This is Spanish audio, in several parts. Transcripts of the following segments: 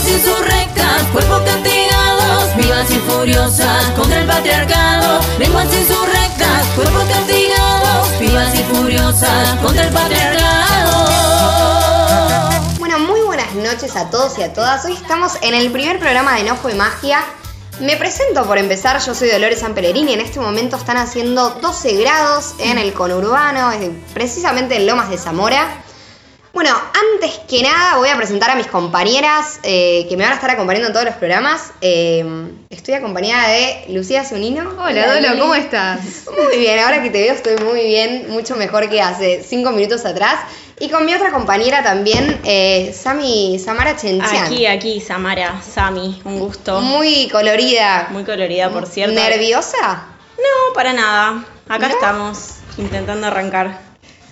lenguas insurrectas, cuerpos castigados, vivas y furiosas contra el patriarcado, lenguas insurrectas, cuerpos castigados, vivas y furiosas contra el patriarcado. Bueno, muy buenas noches a todos y a todas. Hoy estamos en el primer programa de Enojo y Magia. Me presento por empezar, yo soy Dolores San Pellerini. En este momento están haciendo 12 grados en el conurbano, precisamente en Lomas de Zamora. Bueno, antes que nada voy a presentar a mis compañeras eh, que me van a estar acompañando en todos los programas. Eh, estoy acompañada de Lucía Zunino. Hola, Dolo, ¿cómo estás? Muy bien, ahora que te veo estoy muy bien, mucho mejor que hace cinco minutos atrás. Y con mi otra compañera también, eh, Sami Samara Chenchian. Aquí, aquí, Samara, Sami, un gusto. Muy colorida. Muy colorida, por cierto. ¿Nerviosa? No, para nada. Acá ¿No? estamos, intentando arrancar.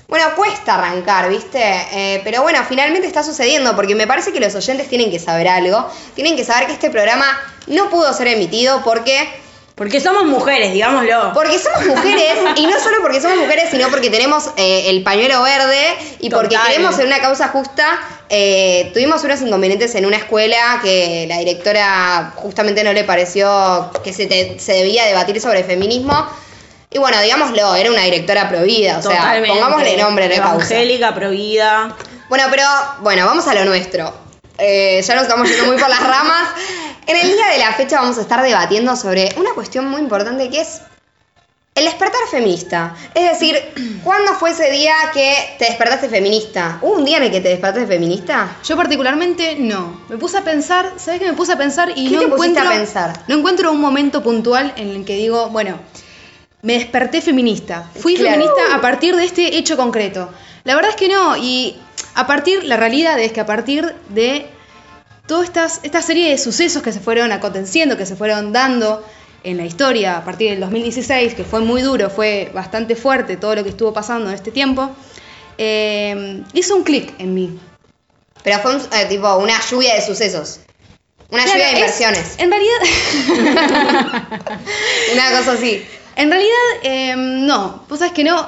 Bueno, cuesta arrancar, ¿viste? Eh, pero bueno, finalmente está sucediendo porque me parece que los oyentes tienen que saber algo. Tienen que saber que este programa no pudo ser emitido porque Porque somos mujeres, digámoslo. Porque somos mujeres, y no solo porque somos mujeres, sino porque tenemos eh, el pañuelo verde y porque queremos en una causa justa. eh, tuvimos unos inconvenientes en una escuela que la directora justamente no le pareció que se, te- se debía debatir sobre feminismo. Y bueno, digámoslo, era una directora prohibida, o sea, pongámosle nombre causa. Evangélica, prohibida. Bueno, pero bueno, vamos a lo nuestro. Eh, ya nos estamos yendo muy por las ramas. En el día de la fecha vamos a estar debatiendo sobre una cuestión muy importante que es el despertar feminista. Es decir, ¿cuándo fue ese día que te despertaste feminista? ¿Hubo un día en el que te despertaste feminista? Yo particularmente no. Me puse a pensar, ¿sabes qué me puse a pensar? Y ¿Qué no te encuentro, a pensar? No encuentro un momento puntual en el que digo, bueno, me desperté feminista. Fui Claro. feminista a partir de este hecho concreto. La verdad es que no, y a partir, la realidad es que a partir de toda estas, esta serie de sucesos que se fueron aconteciendo, que se fueron dando en la historia a partir del 2016, que fue muy duro, fue bastante fuerte todo lo que estuvo pasando en este tiempo, eh, hizo un clic en mí. Pero fue un- eh, tipo una lluvia de sucesos. Una Claro, lluvia de es- inversiones. en realidad, Una cosa así. En realidad eh, no. Vos sabés que no.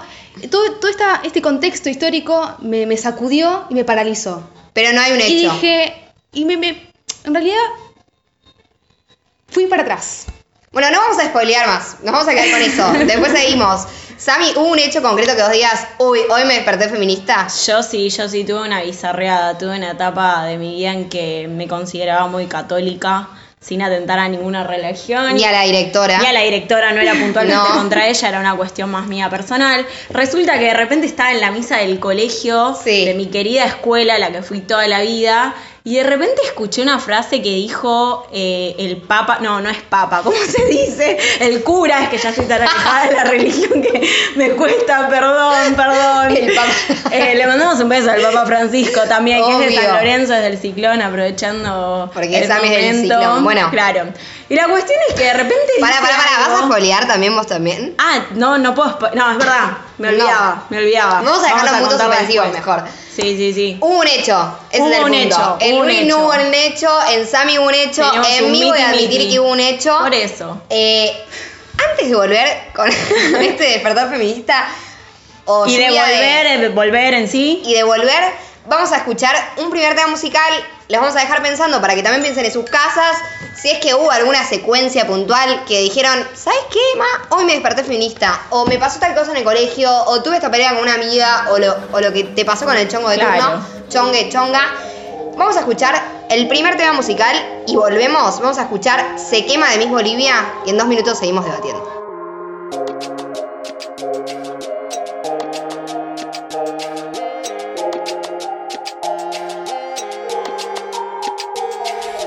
Todo, todo esta- este contexto histórico me, me sacudió y me paralizó. Pero no hay un Y hecho. dije, y me, me- en realidad fui para atrás. Bueno, no vamos a spoilear más, nos vamos a quedar con eso. Después seguimos. Sami, ¿hubo un hecho concreto que vos digas, uy, hoy me desperté feminista? Yo sí, yo sí tuve una bizarreada, tuve una etapa de mi vida en que me consideraba muy católica, sin atentar a ninguna religión. Ni a la directora. Y a la directora no era puntualmente No. contra ella, era una cuestión más mía personal. Resulta que de repente estaba en la misa del colegio Sí. de mi querida escuela, la que fui toda la vida, y de repente escuché una frase que dijo eh, el papa, no, no es papa, ¿cómo se dice? El cura, es que ya estoy tan alejada de la religión que me cuesta, perdón, perdón. El papa. Eh, le mandamos un beso al Papa Francisco también, que es de Obvio. San Lorenzo, es del ciclón, aprovechando Porque el Sammy es del momento. Ciclón, bueno. Claro. Y la cuestión es que de repente Para, para, para, ¿vas a spoilear también vos también? Ah, no, no puedo. No, es verdad. Me No. olvidaba. Me olvidaba. Vamos a dejar los puntos después. mejor. Sí, sí, sí. Hubo un hecho, ese Hubo es el un punto. hecho, en Luis no hubo un hecho, en Sami hubo un hecho, Teníamos en mí voy a miti, admitir miti. que hubo un hecho. Por eso. Eh, antes de volver con, este despertar feminista o Y de volver, eh, volver en sí. y de volver, vamos a escuchar un primer tema musical. Les vamos a dejar pensando para que también piensen en sus casas. Si es que hubo alguna secuencia puntual que dijeron, ¿sabes qué, ma? Hoy me desperté feminista. O me pasó tal cosa en el colegio. O tuve esta pelea con una amiga. O lo, o lo que te pasó con el chongo de Claro. turno. Chongue, chonga. Vamos a escuchar el primer tema musical y volvemos. Vamos a escuchar Se quema de Miss Bolivia. Y en dos minutos seguimos debatiendo.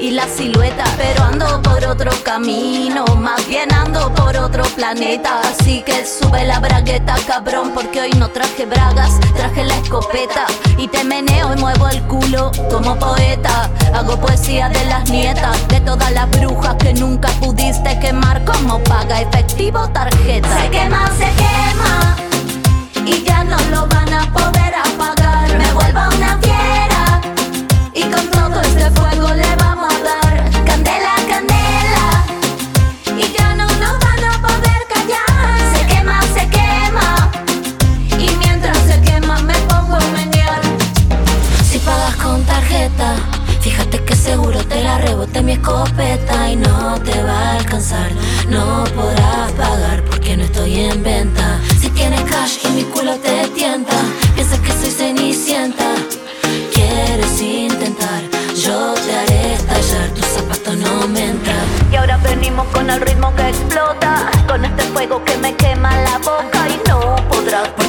y la silueta, pero ando por otro camino, más bien ando por otro planeta, así que sube la bragueta, cabrón, porque hoy no traje bragas, traje la escopeta y te meneo y muevo el culo como poeta, hago poesía de las nietas, de todas las brujas que nunca pudiste quemar como paga efectivo tarjeta. Se quema, se quema y ya no lo van a poder apagar. escopeta y no te va a alcanzar. No podrás pagar porque no estoy en venta. Si tienes cash y mi culo te tienta, piensas que soy cenicienta. Quieres intentar, yo te haré estallar. Tu zapato no me entra Y ahora venimos con el ritmo que explota, con este fuego que me quema la boca y no podrás pagar.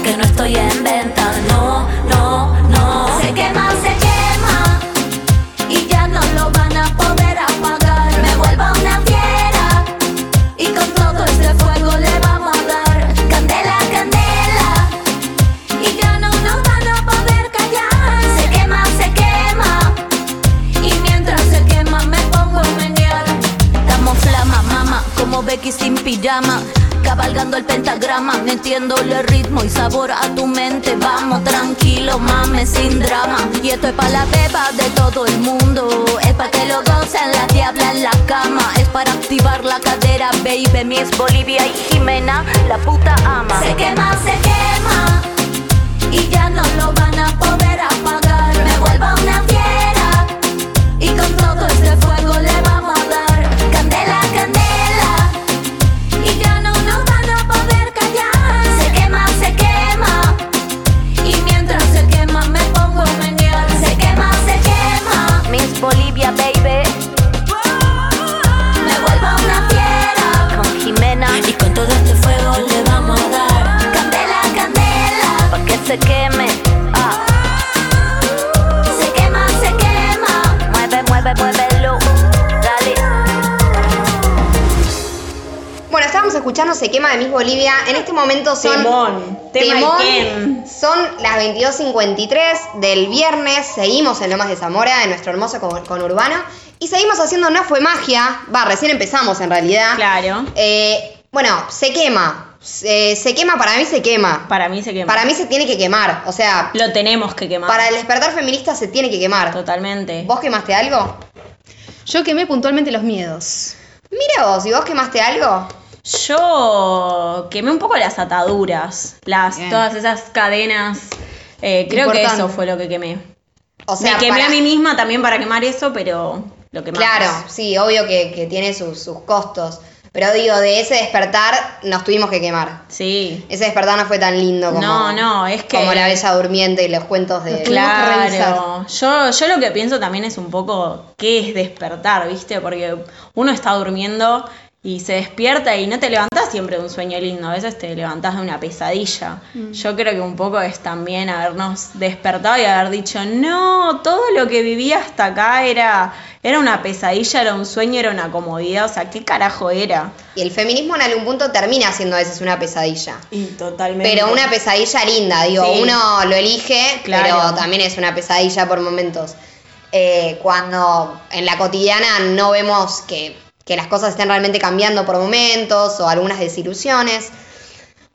Cabalgando el pentagrama, metiéndole ritmo y sabor a tu mente. Vamos tranquilo, mames, sin drama. Y esto es para la beba de todo el mundo. Es para que lo gocen las diablas en la cama. Es para activar la cadera, baby. Mi es Bolivia y Jimena, la puta ama. Se quema, se quema y ya no lo van a poder apagar. Me vuelvo una quema de Miss Bolivia. En este momento son. Temón, tema Temón. Son las 22.53 del viernes. Seguimos en Lomas de Zamora, en nuestro hermoso con- conurbano. Y seguimos haciendo No Fue Magia. Va, recién empezamos en realidad. Claro. Eh, bueno, se quema. Se, se quema, para mí se quema. Para mí se quema. Para mí se tiene que quemar. O sea, Lo tenemos que quemar. para el despertar feminista se tiene que quemar. Totalmente. ¿Vos quemaste algo? Yo quemé puntualmente los miedos. Mira vos, ¿y vos quemaste algo? Yo quemé un poco las ataduras, las Bien. todas esas cadenas. Eh, creo que eso fue lo que quemé. O sea, Me quemé para- a mí misma también para quemar eso, pero lo quemamos. Claro, sí, obvio que, que tiene sus, sus costos. Pero digo, de ese despertar nos tuvimos que quemar. Sí. Ese despertar no fue tan lindo como, No, no, es que- como la Bella Durmiente y los cuentos de... Claro, yo, yo lo que pienso también es un poco qué es despertar, ¿viste? Porque uno está durmiendo y se despierta y no te levantás siempre de un sueño lindo, a veces te levantás de una pesadilla. Yo creo que un poco es también habernos despertado y haber dicho, no, todo lo que viví hasta acá era, era una pesadilla, era un sueño, era una comodidad, o sea, ¿qué carajo era? Y el feminismo en algún punto termina siendo a veces una pesadilla. Y totalmente. Pero una pesadilla linda, digo, Sí. uno lo elige, Claro. pero también es una pesadilla por momentos. Eh, cuando en la cotidiana no vemos que, que las cosas estén realmente cambiando por momentos o algunas desilusiones.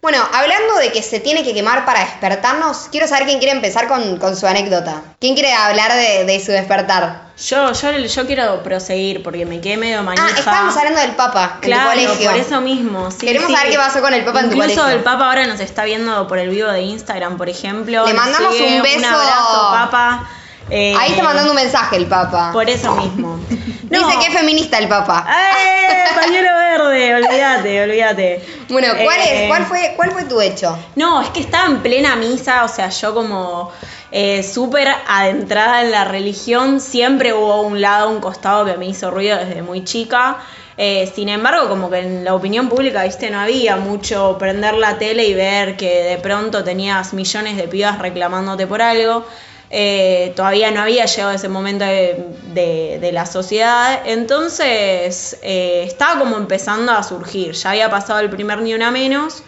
Bueno, hablando de que se tiene que quemar para despertarnos, quiero saber quién quiere empezar con, con su anécdota. ¿Quién quiere hablar de, de su despertar? Yo, yo, yo quiero proseguir porque me quedé medio manija. Ah, estábamos hablando del Papa Claro, en tu colegio. por eso mismo. sí, Queremos sí. saber qué pasó con el Papa en tu Incluso colegio. el Papa ahora nos está viendo por el vivo de Instagram, por ejemplo. Le mandamos sigue, un beso. Un abrazo, Papa. Eh, Ahí está mandando un mensaje el Papa. Por eso mismo. No. Dice que es feminista el Papa. ¡Eh! Pañuelo verde, olvídate, olvídate. Bueno, ¿cuál, Eh, es, cuál, fue, ¿cuál fue tu hecho? No, es que estaba en plena misa, o sea, yo como eh, súper adentrada en la religión, siempre hubo un lado, un costado que me hizo ruido desde muy chica. Eh, sin embargo, como que en la opinión pública, viste, no había mucho prender la tele y ver que de pronto tenías millones de pibas reclamándote por algo. Eh, todavía no había llegado ese momento de, de- de la sociedad, entonces eh, estaba como empezando a surgir. Ya había pasado el primer ni una menos,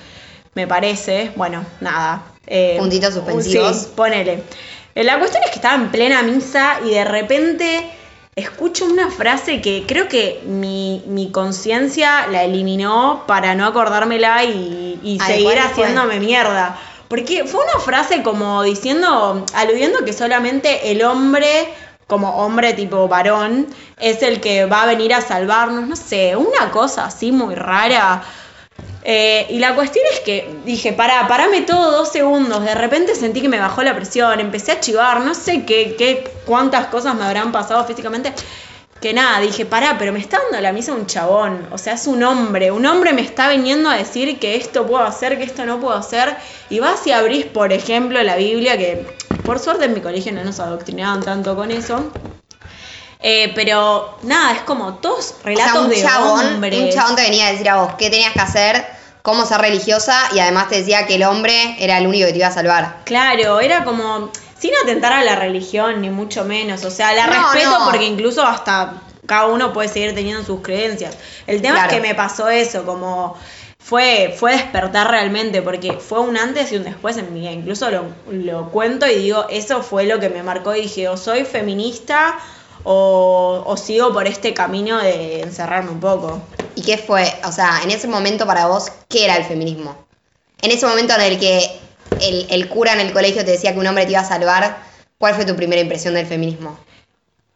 me parece. Bueno, nada. eh, Puntitos suspensivos. Sí, ponele. Eh, La cuestión es que estaba en plena misa y de repente escucho una frase que creo que mi, mi conciencia la eliminó para no acordármela y, y Ay, seguir haciéndome mierda. Porque fue una frase como diciendo, aludiendo que solamente el hombre, como hombre tipo varón, es el que va a venir a salvarnos, no sé, una cosa así muy rara. Eh, y la cuestión es que dije, pará, parame todo dos segundos. De repente sentí que me bajó la presión, empecé a chivar, no sé qué, qué, cuántas cosas me habrán pasado físicamente. Que nada, dije, pará, pero me está dando la misa un chabón. O sea, es un hombre. Un hombre me está viniendo a decir que esto puedo hacer, que esto no puedo hacer. Y vas y abrís, por ejemplo, la Biblia, que Por suerte en mi colegio no nos adoctrinaban tanto con eso. Eh, pero nada, es como todos O relatos sea, un de chabón, hombres. un chabón te venía a decir a vos qué tenías que hacer, cómo ser religiosa y además te decía que el hombre era el único que te iba a salvar. Claro, era como sin atentar a la religión, ni mucho menos. O sea, la No, respeto no. porque incluso hasta cada uno puede seguir teniendo sus creencias. El tema Claro. es que me pasó eso, como fue, fue despertar realmente, porque fue un antes y un después en mi vida. Incluso lo, lo cuento y digo, eso fue lo que me marcó y dije, o soy feminista o, o sigo por este camino de encerrarme un poco. ¿Y qué fue? O sea, en ese momento para vos, ¿qué era el feminismo? En ese momento en el que el, el cura en el colegio te decía que un hombre te iba a salvar, ¿cuál fue tu primera impresión del feminismo?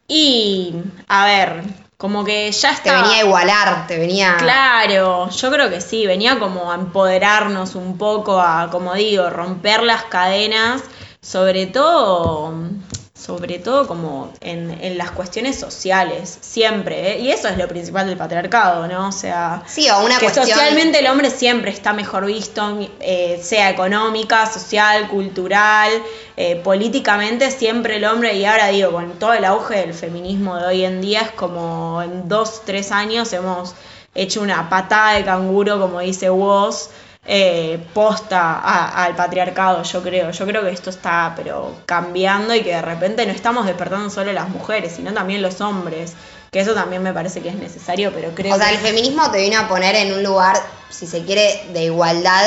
Y, a ver, como que ya Te estaba... venía a igualar, te venía... Claro, yo creo que sí, venía como a empoderarnos un poco, a, como digo, romper las cadenas, sobre todo, sobre todo como en, en las cuestiones sociales, siempre, ¿eh? y eso es lo principal del patriarcado, ¿no? O sea, Sí, o una que cuestión... socialmente el hombre siempre está mejor visto, eh, sea económica, social, cultural, eh, políticamente siempre el hombre, y ahora digo, con todo el auge del feminismo de hoy en día, es como en dos, tres años hemos hecho una patada de canguro, como dice Woz, eh, posta a- al patriarcado, yo creo. Yo creo que esto está, pero cambiando y que de repente no estamos despertando solo las mujeres, sino también los hombres. Que eso también me parece que es necesario, pero creo O sea, que... el feminismo te vino a poner en un lugar, si se quiere, de igualdad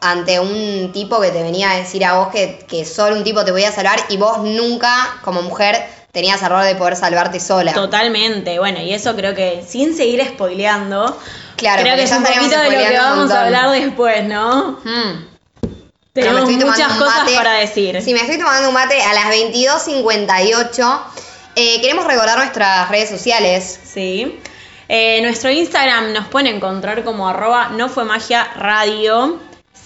ante un tipo que te venía a decir a vos que, que solo un tipo te podía salvar y vos nunca, como mujer, tenías el rol de poder salvarte sola. Totalmente, bueno, y eso creo que sin seguir spoileando, Claro, creo que es un poquito de lo que vamos a hablar después, ¿no? Mm. Pero Tenemos muchas cosas mate. para decir. Sí, me estoy tomando un mate a las 22.58. Eh, queremos recordar nuestras redes sociales. Sí. Eh, nuestro Instagram nos pueden encontrar como arroba no fue magia radio.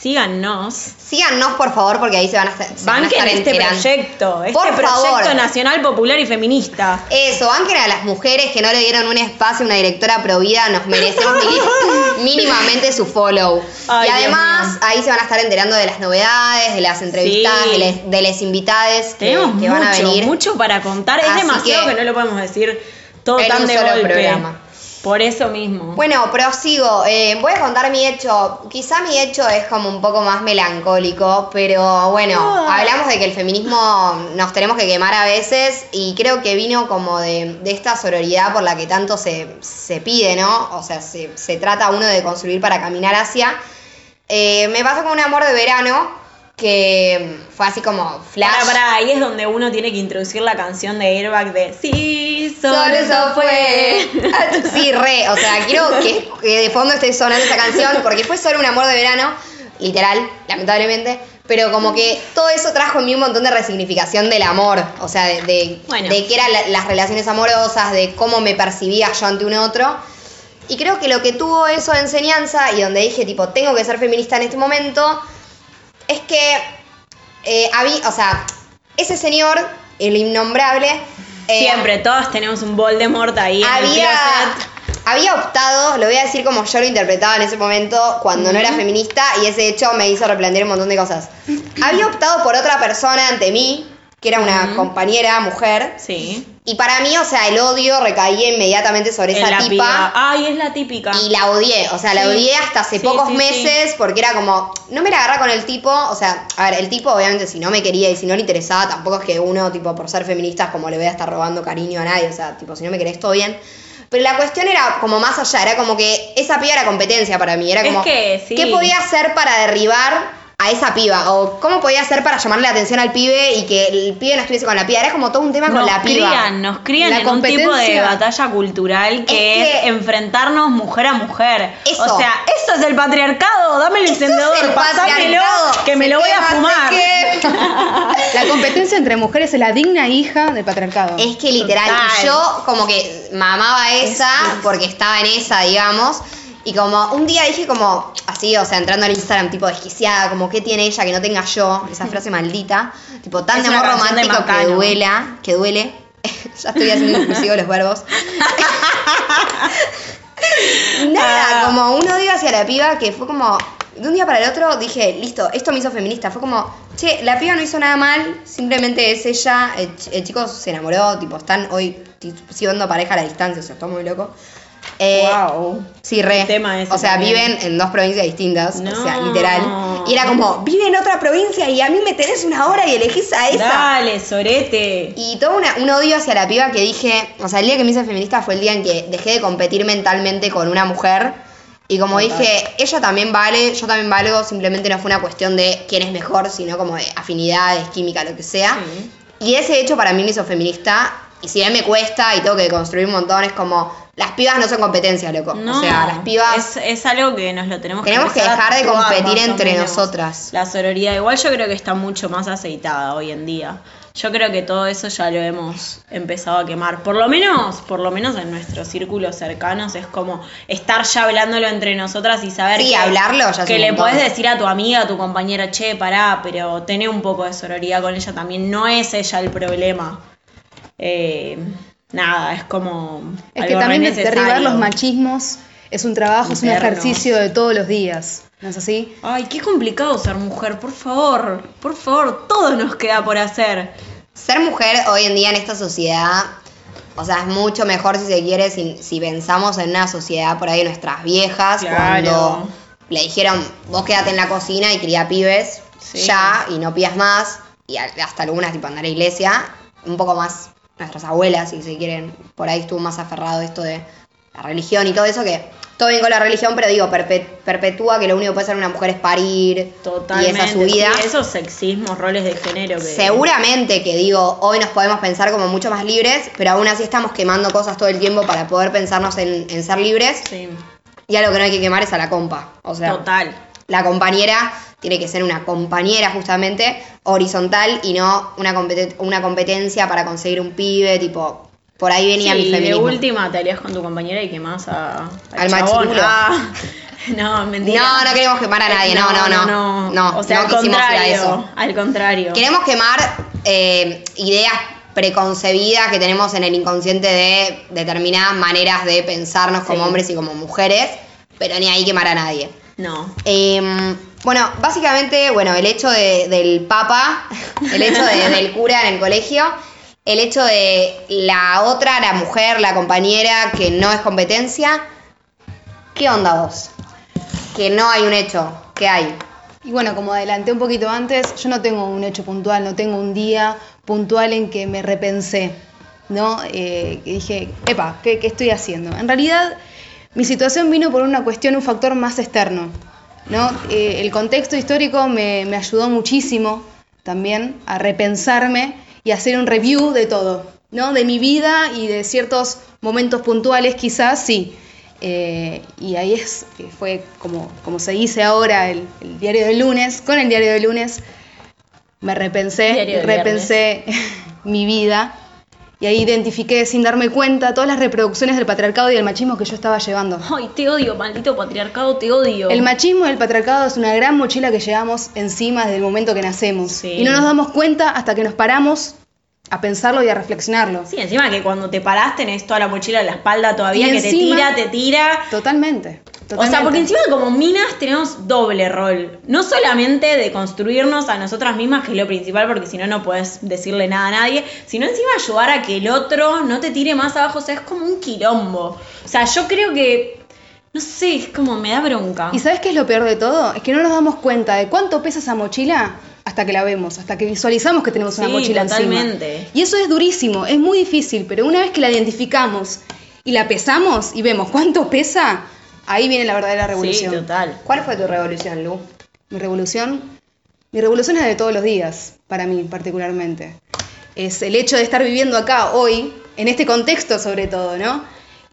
Síganos. Síganos, por favor, porque ahí se van a, estar- se van a Banquen estar este enterando. proyecto, este Por proyecto favor. nacional, popular y feminista. Eso, banquen a las mujeres que no le dieron un espacio a una directora provida, nos merecemos mínimamente su follow. Ay, y además, ahí se van a estar enterando de las novedades, de las entrevistas, Sí. de, les, de les invitades que, Tenemos que mucho, van a venir. mucho para contar. Es Así demasiado que, que- no lo podemos decir todo En tan un de solo golpe. programa. Por eso mismo. Bueno, prosigo. Eh, voy a contar mi hecho. Quizá mi hecho es como un poco más melancólico, pero bueno, hablamos de que el feminismo nos tenemos que quemar a veces y creo que vino como de, de esta sororidad por la que tanto se, se pide, ¿no? O sea, se, se trata uno de construir para caminar hacia. Eh, me pasó con un amor de verano que fue así como flash. Para, para, ahí es donde uno tiene que introducir la canción de Airbag de Sí, solo, Solo eso fue. Sí, re. O sea, quiero que, que de fondo esté sonando esa canción porque fue solo un amor de verano, literal, lamentablemente. Pero como que todo eso trajo en mí un montón de resignificación del amor. O sea, de, de, Bueno. de qué eran la- las relaciones amorosas, de cómo me percibía yo ante un otro. Y creo que lo que tuvo eso de enseñanza y donde dije, tipo, tengo que ser feminista en este momento, es que eh, había, o sea, ese señor, el innombrable, eh, Siempre, todos tenemos un Voldemort ahí en el había, había optado, lo voy a decir como yo lo interpretaba en ese momento cuando no era feminista y ese hecho me hizo replantear un montón de cosas. Había optado por otra persona ante mí, que era una compañera, mujer, Sí. Y para mí, o sea, el odio recaía inmediatamente sobre En esa tipa. Ay, es la típica. Y la odié, o sea, la odié hasta hace Sí, pocos sí, meses porque era como, no me la agarra con el tipo, o sea, a ver, el tipo obviamente si no me quería y si no le interesaba, tampoco es que uno, tipo, por ser feministas, como le voy a estar robando cariño a nadie, o sea, tipo, si no me querés, todo bien. Pero la cuestión era como más allá, era como que esa piba era competencia para mí, era Es como, que. ¿qué podía hacer para derribar a esa piba? O cómo podía hacer para llamarle la atención al pibe y que el pibe no estuviese con la piba, era como todo un tema nos con la piba. crían, nos crían La en un tipo de batalla cultural que Es es, que- enfrentarnos mujer a mujer. Eso. O sea, eso es el patriarcado. Dame el es encendedor, el pasámelo, que me lo voy a fumar. La competencia entre mujeres es la digna hija del patriarcado. Es que literal, Total. yo como que mamaba esa porque estaba en esa, digamos. Y como un día dije como así, o sea, entrando al Instagram tipo desquiciada, como qué tiene ella que no tenga yo, esa frase maldita, tipo tan Es de amor de romántico que duela, que duele. ya estoy haciendo inclusivo los verbos. Nada, Ah. como un odio hacia la piba que fue como de un día para el otro dije, listo, esto me hizo feminista. Fue como, che, la piba no hizo nada mal, simplemente es ella, el, ch- el chico se enamoró, tipo, están hoy siendo pareja a la distancia, o sea, está muy loco. Eh, wow. Sí, re. Tema ese o sea, también. viven en dos provincias distintas, o sea, literal. Y era como, vive en otra provincia y a mí me tenés una hora y elegís a esa. Dale, sorete. Y todo una- un odio hacia la piba que dije, o sea, el día que me hice feminista fue el día en que dejé de competir mentalmente con una mujer. Y como Total. dije, ella también vale, yo también valgo, simplemente no fue una cuestión de quién es mejor, sino como de afinidades, química, lo que sea. Sí. Y ese hecho para mí me hizo feminista. Y si bien me cuesta y tengo que construir un montón, es como, las pibas no son competencia, loco. No, o sea, las pibas... Es, es algo que nos lo tenemos que Tenemos que dejar de competir más entre nosotras. La sororidad, igual yo creo que está mucho más aceitada hoy en día. Yo creo que todo eso ya lo hemos empezado a quemar. Por lo menos, por lo menos en nuestros círculos cercanos es como estar ya hablándolo entre nosotras y saber Sí, que, hablarlo ya que le podés decir a tu amiga, a tu compañera, che, pará, pero tené un poco de sororidad con ella también. No es ella el problema. Eh, nada, es como. Es que también derribar los machismos es un trabajo, es un ejercicio de todos los días. ¿No es así? Ay, qué complicado ser mujer, por favor, por favor, todo nos queda por hacer. Ser mujer hoy en día en esta sociedad, o sea, es mucho mejor si se quiere, si, si pensamos en una sociedad por ahí de nuestras viejas, Claro. cuando le dijeron, vos quédate en la cocina y cría pibes, Sí. ya, y no pidas más, y hasta algunas tipo andar a la iglesia, un poco más nuestras abuelas, si se quieren, por ahí estuvo más aferrado esto de la religión y todo eso, que todo bien con la religión, pero digo, perpe- perpetúa que lo único que puede hacer una mujer es parir, Totalmente. y esa es su vida. sí, esos sexismos, roles de género que. Seguramente que digo, hoy nos podemos pensar como mucho más libres, pero aún así estamos quemando cosas todo el tiempo para poder pensarnos en, en ser libres. Sí, Y algo que no hay que quemar es a la compa. O sea, total. la compañera tiene que ser una compañera justamente horizontal y no una, competen- una competencia para conseguir un pibe, tipo, por ahí venía mi Sí, de feminismo. última te alías con tu compañera y quemás a, Al machirulo. Ah, no, mentira. No, no queremos quemar a nadie, no, no, no. no. No, o sea, no al quisimos ir a contrario. eso. Al contrario. Queremos quemar eh, ideas preconcebidas que tenemos en el inconsciente de determinadas maneras de pensarnos como hombres y como mujeres, pero ni ahí quemar a nadie. No. Eh, bueno, básicamente, bueno, el hecho de- del papa, el hecho de- del cura en el colegio, el hecho de la otra, la mujer, la compañera, que no es competencia, ¿qué onda vos? Que no hay un hecho, ¿qué hay? Y bueno, como adelanté un poquito antes, yo no tengo un hecho puntual, no tengo un día puntual en que me repensé, ¿no? Eh, que dije, epa, ¿qué, qué estoy haciendo? En realidad, mi situación vino por una cuestión, un factor más externo, ¿no? Eh, el contexto histórico me, me ayudó muchísimo también a repensarme y hacer un review de todo, ¿no? De mi vida y de ciertos momentos puntuales, quizás, sí. Eh, y ahí es, que fue como, como se dice ahora el, el diario del lunes, con el diario del lunes me repensé, Diario repensé mi vida y ahí identifiqué sin darme cuenta todas las reproducciones del patriarcado y del machismo que yo estaba llevando. Ay, te odio, maldito patriarcado, te odio. El machismo y el patriarcado es una gran mochila que llevamos encima desde el momento que nacemos Sí. y no nos damos cuenta hasta que nos paramos a pensarlo y a reflexionarlo. Sí, encima que cuando te parás tenés toda la mochila en la espalda todavía Y que te tira, te tira. Totalmente. O sea, porque encima como minas tenemos doble rol. No solamente de construirnos a nosotras mismas, que es lo principal, porque si no, no puedes decirle nada a nadie, sino encima ayudar a que el otro no te tire más abajo. O sea, es como un quilombo. O sea, yo creo que, no sé, es como me da bronca. ¿Y sabes qué es lo peor de todo? Es que no nos damos cuenta de cuánto pesa esa mochila hasta que la vemos, hasta que visualizamos que tenemos una mochila totalmente. encima. Y eso es durísimo, es muy difícil, pero una vez que la identificamos y la pesamos y vemos cuánto pesa, ahí viene la verdadera Sí, revolución. total. ¿Cuál fue tu revolución, Lu? Mi revolución, mi revolución es de todos los días, para mí particularmente. Es el hecho de estar viviendo acá hoy, en este contexto sobre todo, ¿no?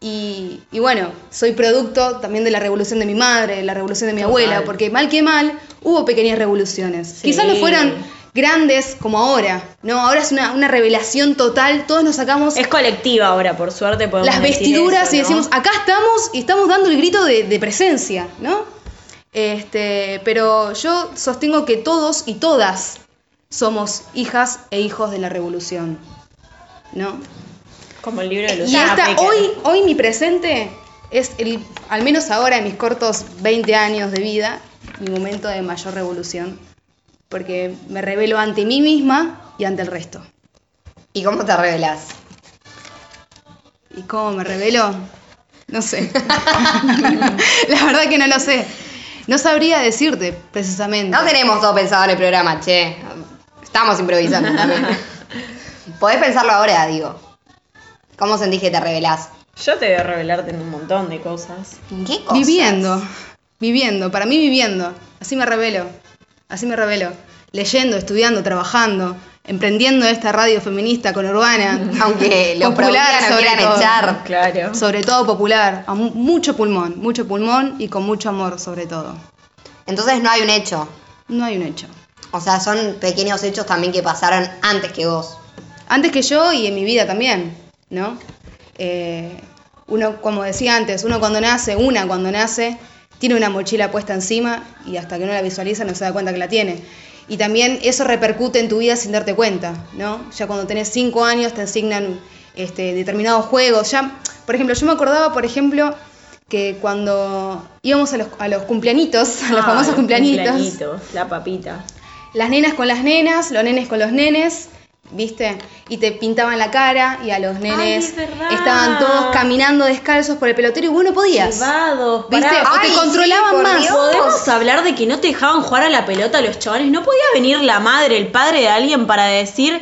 Y, y bueno, soy producto también de la revolución de mi madre, de la revolución de mi Total. abuela, porque mal que mal hubo pequeñas revoluciones. Sí. Quizás no fueran grandes como ahora, ¿no? Ahora es una, una revelación total, todos nos sacamos Es colectiva ahora, por suerte podemos las vestiduras eso, y decimos, acá estamos y estamos dando el grito de, de presencia, ¿no? Este, pero yo sostengo que todos y todas somos hijas e hijos de la revolución, ¿no? Como el libro de Y Luciana esta, hoy, hoy mi presente es, el, al menos ahora en mis cortos 20 años de vida, mi momento de mayor revolución. Porque me revelo ante mí misma y ante el resto. ¿Y cómo te revelás? ¿Y cómo me revelo? No sé. La verdad que no lo sé. No sabría decirte, precisamente. No tenemos todo pensado en el programa, che. Estamos improvisando también. Podés pensarlo ahora, digo. ¿Cómo sentís que te revelás? Yo te voy a revelarte en un montón de cosas. ¿En qué cosas? Viviendo. Viviendo. Para mí viviendo. Así me revelo. Así me revelo. Leyendo, estudiando, trabajando. Emprendiendo esta radio feminista con urbana. Aunque los popular sobre quieran todo. echar. Claro. Sobre todo popular. A mu- mucho pulmón. Mucho pulmón y con mucho amor sobre todo. Entonces no hay un hecho. No hay un hecho. O sea, son pequeños hechos también que pasaron antes que vos. Antes que yo y en mi vida también, ¿no? Eh, uno, como decía antes, uno cuando nace, una cuando nace, tiene una mochila puesta encima y hasta que no la visualiza no se da cuenta que la tiene. Y también eso repercute en tu vida sin darte cuenta, ¿no? Ya cuando tenés cinco años te asignan este, determinados juegos. Ya, por ejemplo, yo me acordaba, por ejemplo, que cuando íbamos a los, a los cumpleañitos, a los Ah, famosos los La papita. las nenas con las nenas, los nenes con los nenes, ¿viste? Y te pintaban la cara y a los nenes es estaban todos caminando descalzos por el pelotero y vos no podías. Llevados. ¿Viste? pará. O te controlaban sí, más. Dios. ¿Podemos hablar de que no te dejaban jugar a la pelota los chavales? ¿No podía venir la madre, el padre de alguien para decir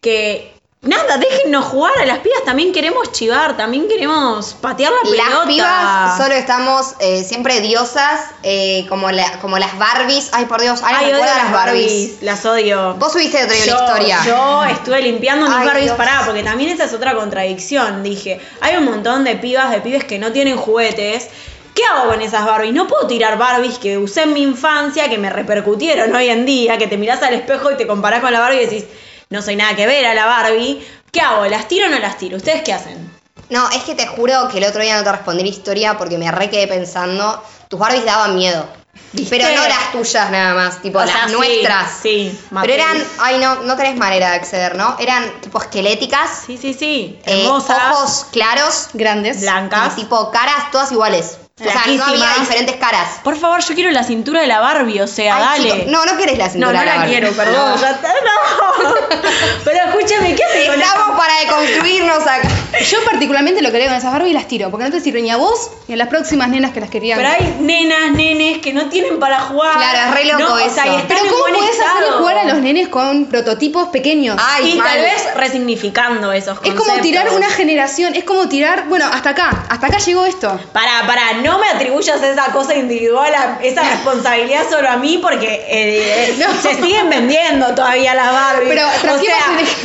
que nada, déjennos jugar a las pibas? También queremos chivar, también queremos patear la pelota. Las pibas solo estamos eh, siempre diosas, eh, como, la- como las Barbies. Ay, por Dios, ¿alguien Ay, odio recuerda las Barbies. Las odio. Vos subiste otro día historia. Yo estuve limpiando mis Ay, Barbies Dios. pará, porque también esa es otra contradicción. Dije, hay un montón de pibas, de pibes que no tienen juguetes. ¿Qué hago con esas Barbies? No puedo tirar Barbies que usé en mi infancia, que me repercutieron hoy en día, que te mirás al espejo y te comparás con la Barbie y decís, no soy nada que ver a la Barbie. ¿Qué hago? ¿Las tiro o no las tiro? ¿Ustedes qué hacen? No, es que te juro que el otro día no te respondí la historia porque me re quedé pensando. Tus Barbies daban miedo. ¿Viste? Pero no las tuyas nada más, tipo O las sea, sí, nuestras. sí, Pero eran, ay no, no tenés manera de acceder, ¿no? Eran tipo esqueléticas, Sí, sí, sí. eh, Hermosas. ojos claros, Grandes. blancas. y tipo caras todas iguales. O sea, no había diferentes caras. Por favor, yo quiero la cintura de la Barbie, o sea, Ay, dale. no, no querés la No, cintura no de la Barbie. quiero, perdón, No. ya está, no. Pero escúchame, ¿qué haces con Estamos para deconstruirnos acá. Yo particularmente lo que haría con esas Barbie las tiro, porque no te sirven ni a vos ni a las próximas nenas que las querían. Pero hay nenas, nenes que no tienen para jugar. Claro, es re loco no, O sea, eso. y están Pero en ¿cómo podés hacerle jugar a los nenes con prototipos pequeños? Ay, Y mal. tal vez resignificando esos es conceptos. como tirar una generación, es como tirar, bueno, hasta acá, hasta acá llegó esto. Pará, pará, no me atribuyas esa cosa individual, esa responsabilidad solo a mí porque eh, No. se siguen vendiendo todavía las Barbie. Pero o sea,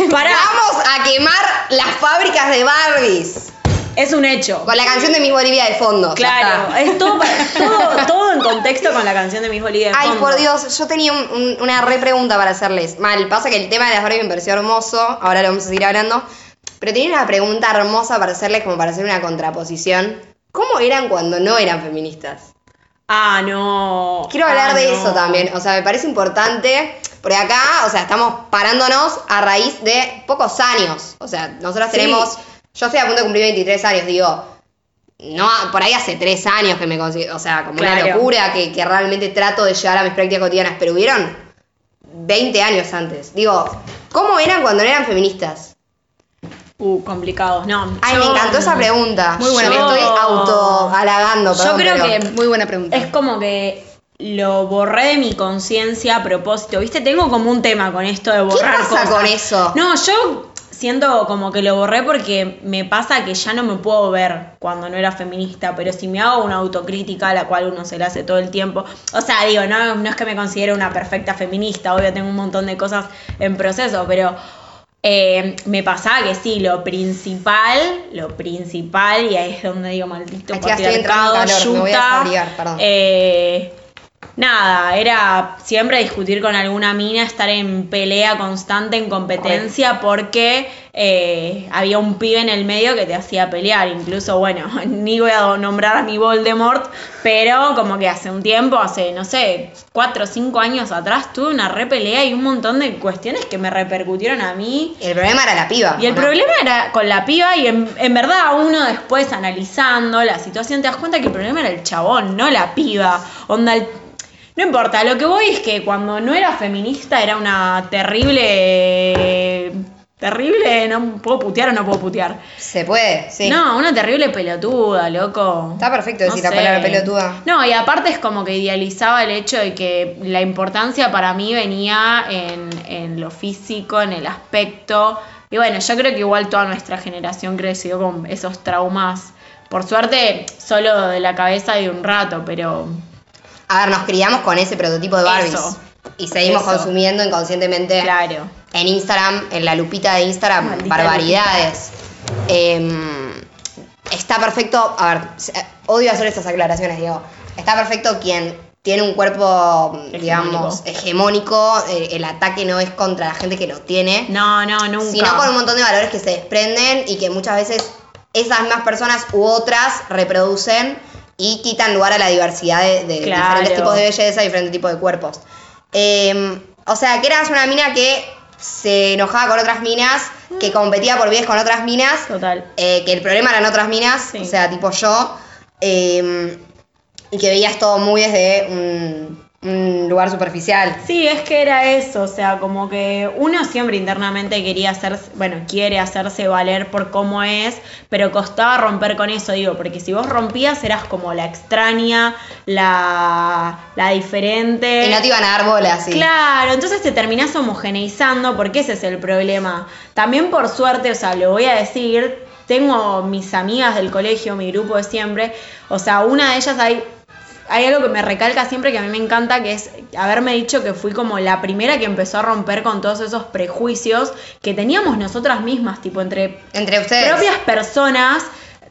Vamos a quemar las fábricas de Barbies. es un hecho. Con la canción de Miss Bolivia de fondo. Claro, es todo, todo, todo en contexto con la canción de Miss Bolivia. de Ay, fondo. por Dios, yo tenía un- un- una re pregunta para hacerles. Mal, pasa que el tema de las Barbie me pareció hermoso, ahora lo vamos a seguir hablando. Pero tenía una pregunta hermosa para hacerles, como para hacer una contraposición. ¿Cómo eran cuando no eran feministas? Ah, no. Quiero hablar Ah, de no. eso también. O sea, me parece importante. Porque acá, o sea, estamos parándonos a raíz de pocos años. O sea, nosotros Sí. tenemos. Yo estoy a punto de cumplir 23 años, digo. No, por ahí hace tres años que me considero. O sea, como una locura que, que realmente trato de llevar a mis prácticas cotidianas. Pero hubieron 20 años antes. Digo, ¿cómo eran cuando no eran feministas? Uh, complicados, no. Ay, yo- me encantó esa pregunta. Muy buena Me pregunta. estoy auto halagando, Yo creo pero- que Muy buena pregunta. Es como que lo borré de mi conciencia a propósito. ¿Viste? Tengo como un tema con esto de borrar pasa cosas. con eso? No, yo siento como que lo borré porque me pasa que ya no me puedo ver cuando no era feminista, pero si me hago una autocrítica, a la cual uno se la hace todo el tiempo. O sea, digo, no, no es que me considere una perfecta feminista, obvio tengo un montón de cosas en proceso, pero eh, me pasaba que sí, lo principal, lo principal, y ahí es donde digo maldito patriarcado, me voy a perdón. eh, nada, era siempre discutir con alguna mina, estar en pelea constante, en competencia, porque eh, había un pibe en el medio que te hacía pelear. Incluso, bueno, ni voy a nombrar a mi Voldemort, pero como que hace un tiempo, hace, no sé, cuatro o cinco años atrás, tuve una re pelea y un montón de cuestiones que me repercutieron a mí. El problema era la piba. Y el problema era con la piba y en, en verdad uno después analizando la situación te das cuenta que el problema era el chabón, no la piba. Onda, el- No importa, lo que voy es que cuando no era feminista era una terrible. Terrible, ¿no puedo putear o no puedo putear? Se puede, sí. No, una terrible pelotuda, loco. Está perfecto No decir la sé. palabra pelotuda. No, y aparte es como que idealizaba el hecho de que la importancia para mí venía en, en lo físico, en el aspecto. Y bueno, yo creo que igual toda nuestra generación creció con esos traumas. Por suerte, solo de la cabeza y un rato, pero A ver, nos criamos con ese prototipo de Barbies. Eso. Y seguimos Eso. consumiendo inconscientemente claro. En Instagram, en la lupita de Instagram, Maldita barbaridades. Em, está perfecto, a ver, odio hacer estas aclaraciones, digo. Está perfecto quien tiene un cuerpo, digamos, hegemónico. eh, el ataque no es contra la gente que lo tiene, No, no, nunca. sino con un montón de valores que se desprenden y que muchas veces esas mismas personas u otras reproducen y quitan lugar a la diversidad de, de Claro. diferentes tipos de belleza, diferentes tipos de cuerpos. Eh, o sea, que eras una mina que se enojaba con otras minas, que competía por bienes con otras minas, Total. eh, que el problema eran otras minas, Sí. o sea, tipo yo, eh, y que veías todo muy desde un, un lugar superficial. Sí, es que era eso, o sea, como que uno siempre internamente quería hacer, bueno, quiere hacerse valer por cómo es, pero costaba romper con eso, digo, porque si vos rompías eras como la extraña, la, la diferente. Y no te iban a dar bola, sí. Claro, entonces te terminás homogeneizando porque ese es el problema. También por suerte, o sea, lo voy a decir, tengo mis amigas del colegio, mi grupo de siempre, o sea, una de ellas hay, hay algo que me recalca siempre que a mí me encanta, que es haberme dicho que fui como la primera que empezó a romper con todos esos prejuicios que teníamos nosotras mismas, tipo entre Entre ustedes. propias personas,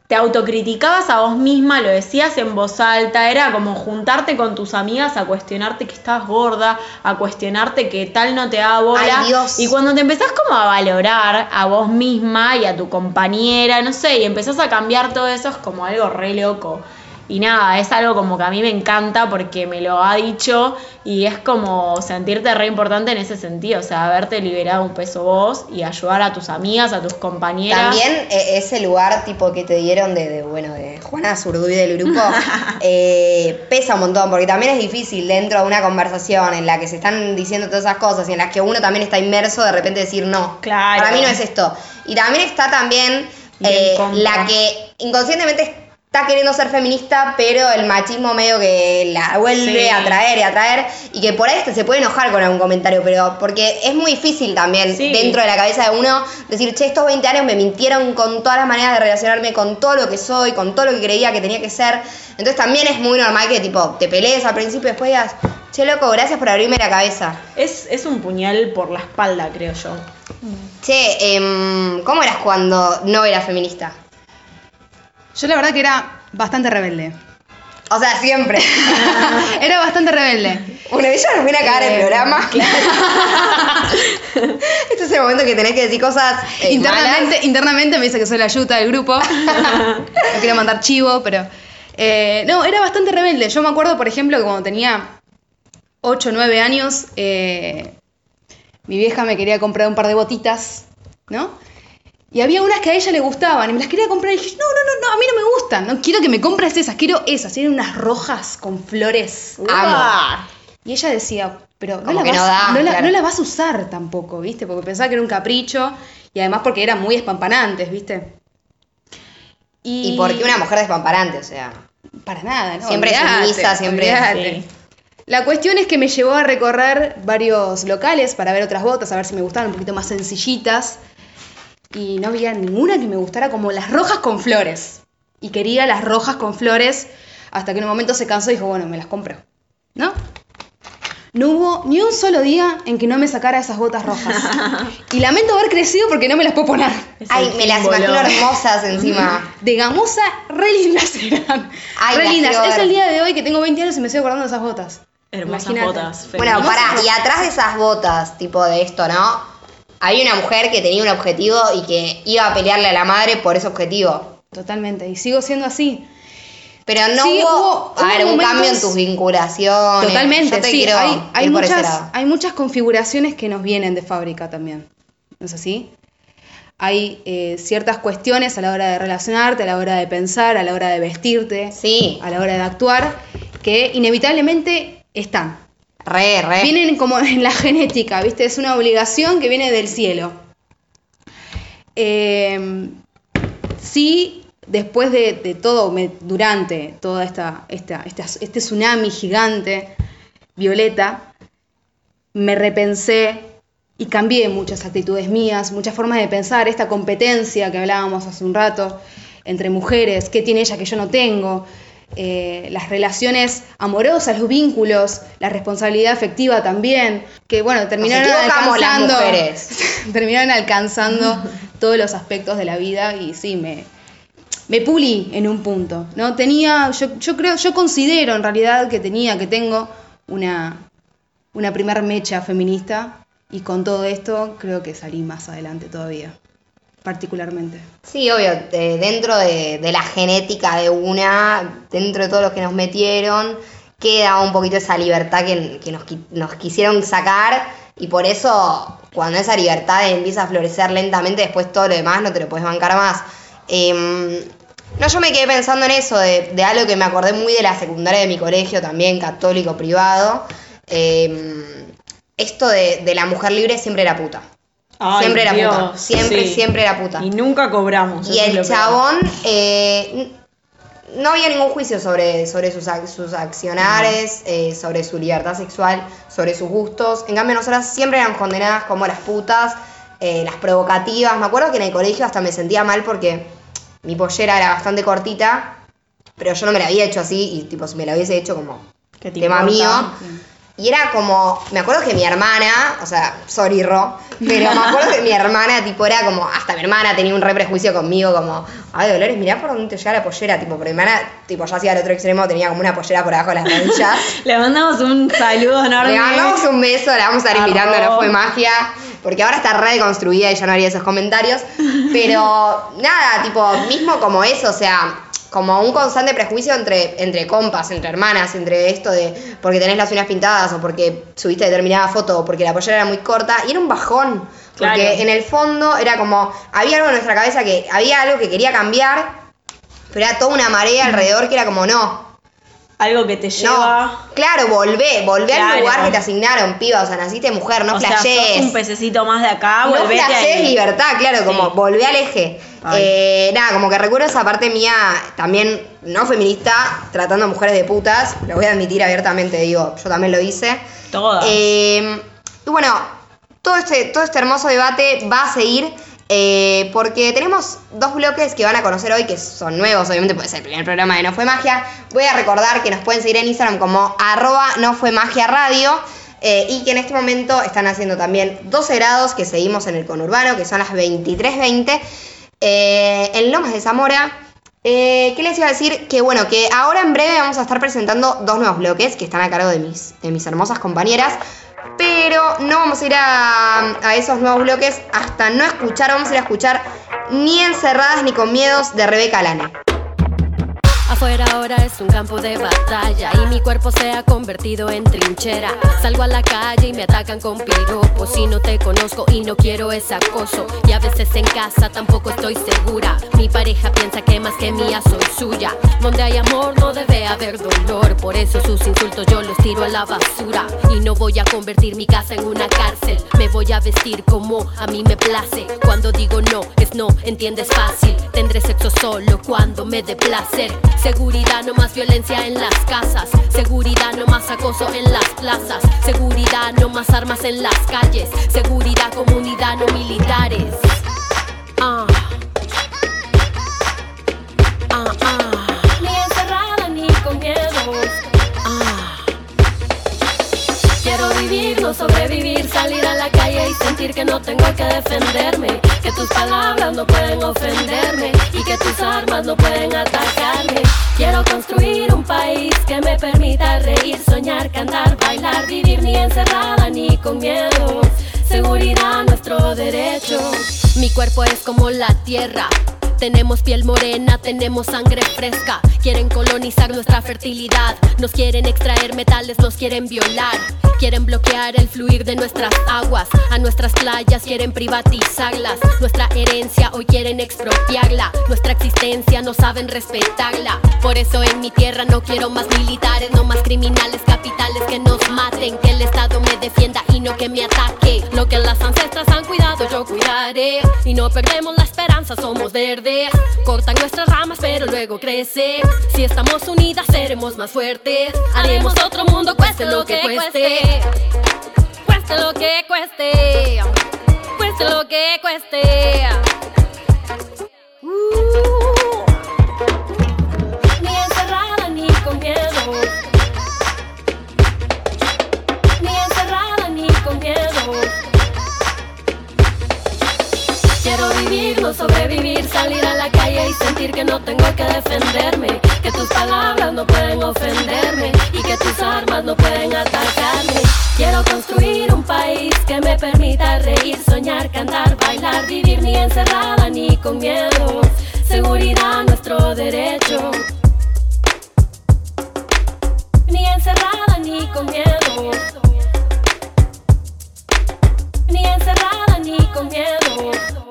te autocriticabas a vos misma, lo decías en voz alta, era como juntarte con tus amigas a cuestionarte que estás gorda, a cuestionarte que tal no te da bola. Ay, Dios. Y cuando te empezás como a valorar a vos misma y a tu compañera, no sé, y empezás a cambiar todo eso, es como algo re loco. Y nada, es algo como que a mí me encanta porque me lo ha dicho y es como sentirte re importante en ese sentido, o sea, haberte liberado un peso vos y ayudar a tus amigas, a tus compañeras. También eh, ese lugar tipo que te dieron de, de, bueno, de Juana Zurduy del grupo, eh, pesa un montón, porque también es difícil dentro de una conversación en la que se están diciendo todas esas cosas y en las que uno también está inmerso, de repente decir no. Claro. Para mí no es esto. Y también está también eh, la que inconscientemente está queriendo ser feminista, pero el machismo medio que la vuelve Sí. a traer y a traer, y que por ahí se puede enojar con algún comentario, pero porque es muy difícil también Sí. dentro de la cabeza de uno decir, che, estos 20 años me mintieron con todas las maneras de relacionarme, con todo lo que soy, con todo lo que creía que tenía que ser. Entonces también es muy normal que tipo te pelees al principio y después digas, che, loco, gracias por abrirme la cabeza. Es, es un puñal por la espalda, creo yo. Che, em, ¿cómo eras cuando no eras feminista? Yo la verdad que era bastante rebelde. O sea, siempre. Era bastante rebelde. Bueno, ella nos viene a cagar el Eh, programa. este es el momento que tenés que decir cosas eh, internamente, malas. internamente me dice que soy la yuta del grupo. no quiero mandar chivo, pero. eh, no, era bastante rebelde. Yo me acuerdo, por ejemplo, que cuando tenía 8 o 9 años, eh, mi vieja me quería comprar un par de botitas, ¿no? Y había unas que a ella le gustaban y me las quería comprar y dije, no, no, no, no, a mí no me gustan, no quiero que me compres esas, quiero esas, eran unas rojas con flores. Amo. Y ella decía, pero no la, vas, no da, no la- claro. no la vas a usar tampoco, ¿viste? Porque pensaba que era un capricho y además porque eran muy espampanantes, ¿viste? Y porque una mujer despamparante, o sea. Para nada, ¿no? Siempre Olvídate, sumisa, siempre-. La cuestión es que me llevó a recorrer varios locales para ver otras botas, a ver si me gustaban un poquito más sencillitas. Y no había ninguna que me gustara como las rojas con flores. Y quería las rojas con flores hasta que en un momento se cansó y dijo, bueno, me las compro. ¿No? No hubo ni un solo día en que no me sacara esas botas rojas. y lamento haber crecido porque no me las puedo poner. Es Ay, me las imagino hermosas encima. De gamuza, re lindas eran. Ay, re lindas. Es el día de hoy que tengo 20 años y me sigo acordando de esas botas. Hermosas Imagínate. botas. Bueno, pará, y atrás de esas botas, tipo de esto, ¿no? Había una mujer que tenía un objetivo y que iba a pelearle a la madre por ese objetivo. Totalmente. Y sigo siendo así. Pero no Sí, hubo, hubo- a ver, hubo un cambio en tus vinculaciones. Totalmente, Yo te sí. quiero Hay, hay ir por ese muchas, lado. hay muchas configuraciones que nos vienen de fábrica también. ¿No es así? Hay eh, ciertas cuestiones a la hora de relacionarte, a la hora de pensar, a la hora de vestirte, Sí. a la hora de actuar, que inevitablemente están. Vienen como en la genética, ¿viste? Es una obligación que viene del cielo. Eh, sí, después de, todo, durante esta, esta, esta- este tsunami gigante, violeta, me repensé y cambié muchas actitudes mías, muchas formas de pensar, esta competencia que hablábamos hace un rato entre mujeres, qué tiene ella que yo no tengo, eh, las relaciones amorosas, los vínculos, la responsabilidad afectiva también, que bueno, terminaron alcanzando, terminaron alcanzando todos los aspectos de la vida y sí, me, me pulí en un punto, ¿no? Tenía, yo, yo creo, yo considero en realidad que tenía, que tengo una, una primer mecha feminista y con todo esto creo que salí más adelante todavía, particularmente. Sí, obvio, de- dentro de, la genética de una, dentro de todo lo que nos metieron, queda un poquito esa libertad que, que nos, nos quisieron sacar y por eso cuando esa libertad empieza a florecer lentamente, después todo lo demás no te lo puedes bancar más. Em, no, yo me quedé pensando en eso, de, de algo que me acordé muy de la secundaria de mi colegio, también católico privado. Em, esto de la mujer libre siempre era puta. Ay, siempre era Dios, puta. Siempre, sí. siempre era puta. Y nunca cobramos. Y el chabón eh, no había ningún juicio sobre, sobre sus, sus accionares, eh, sobre su libertad sexual, sobre sus gustos. En cambio, nosotras siempre eran condenadas como las putas, eh, las provocativas. Me acuerdo que en el colegio hasta me sentía mal porque mi pollera era bastante cortita, pero yo no me la había hecho así y tipo si me la hubiese hecho como ¿Qué te tema importa? mío. Y era como, me acuerdo que mi hermana, o sea, sorry Ro, pero me acuerdo que mi hermana, tipo, era como, hasta mi hermana tenía un re prejuicio conmigo, como, ay Dolores, mirá por dónde te llega la pollera, tipo, porque mi hermana, tipo, ya hacía al otro extremo, tenía como una pollera por abajo de las rodillas. Le mandamos un saludo enorme. Le mandamos un beso, la vamos a estar invitando, no fue magia, porque ahora está re deconstruida y ya no haría esos comentarios. Pero nada, tipo, mismo como eso, o sea, como un constante prejuicio entre, entre compas, entre hermanas, entre esto de porque tenés las uñas pintadas o porque subiste determinada foto o porque la pollera era muy corta, y era un bajón. Porque Claro. en el fondo era como, había algo en nuestra cabeza que había algo que quería cambiar, pero era toda una marea alrededor que era como, no, Algo que te lleva. no, claro, volvé, volvé al lugar que te asignaron, piba, o sea, naciste mujer, no o sea, flashees. sos un pececito más de acá, no flashees libertad, claro, como volvé al eje. Eh, nada, como que recuerdo esa parte mía también no feminista, tratando a mujeres de putas, lo voy a admitir abiertamente, digo, yo también lo hice. Todas. Eh, y bueno, todo este, todo este hermoso debate va a seguir eh, porque tenemos dos bloques que van a conocer hoy que son nuevos, obviamente puede ser el primer programa de No Fue Magia. Voy a recordar que nos pueden seguir en Instagram como arroba no fue magia radio. eh, y que en este momento están haciendo también 12 grados que seguimos en el conurbano, que son las 23.20, eh, en Lomas de Zamora. Eh, ¿Qué les iba a decir? Que bueno, que ahora en breve vamos a estar presentando dos nuevos bloques que están a cargo de mis, de mis hermosas compañeras. Pero no vamos a ir a, a esos nuevos bloques hasta no escuchar, vamos a ir a escuchar Ni encerradas ni con miedos de Rebeca Lane. Afuera ahora es un campo de batalla y mi cuerpo se ha convertido en trinchera. Salgo a la calle y me atacan con piropos y no te conozco y no quiero ese acoso. Y a veces en casa tampoco estoy segura. Mi pareja piensa que más que mía soy suya. Donde hay amor no debe haber dolor, por eso sus insultos yo los tiro a la basura. Y no voy a convertir mi casa en una cárcel. Me voy a vestir como a mí me place. Cuando digo no, es no, entiendes fácil. Tendré sexo solo cuando me dé placer. Seguridad, no más violencia en las casas. Seguridad, no más acoso en las plazas. Seguridad, no más armas en las calles. Seguridad, comunidad, no militares. Ah. No sobrevivir, salir a la calle y sentir que no tengo que defenderme, que tus palabras no pueden ofenderme y que tus armas no pueden atacarme. Quiero construir un país que me permita reír, soñar, cantar, bailar, vivir ni encerrada ni con miedo. Seguridad, nuestro derecho. Mi cuerpo es como la tierra. Tenemos piel morena, tenemos sangre fresca Quieren colonizar nuestra fertilidad. Nos quieren extraer metales, nos quieren violar. Quieren bloquear el fluir de nuestras aguas. A nuestras playas quieren privatizarlas. Nuestra herencia hoy quieren expropiarla. Nuestra existencia no saben respetarla. Por eso en mi tierra no quiero más militares, no más criminales capitales que nos maten. Que el Estado me defienda y no que me ataque. Lo que las ancestras han cuidado, yo cuidaré. Y no perdemos la esperanza, somos verdes. Cortan nuestras ramas, pero luego crece. Si estamos unidas, seremos más fuertes. Haremos otro mundo, cueste lo que cueste. Cueste lo que cueste. Cueste lo que cueste. Uh. Salir a la calle y sentir que no tengo que defenderme, que tus palabras no pueden ofenderme y que tus armas no pueden atacarme. Quiero construir un país que me permita reír, soñar, cantar, bailar, vivir ni encerrada ni con miedo. Seguridad, nuestro derecho. Ni encerrada ni con miedo. Ni encerrada ni con miedo.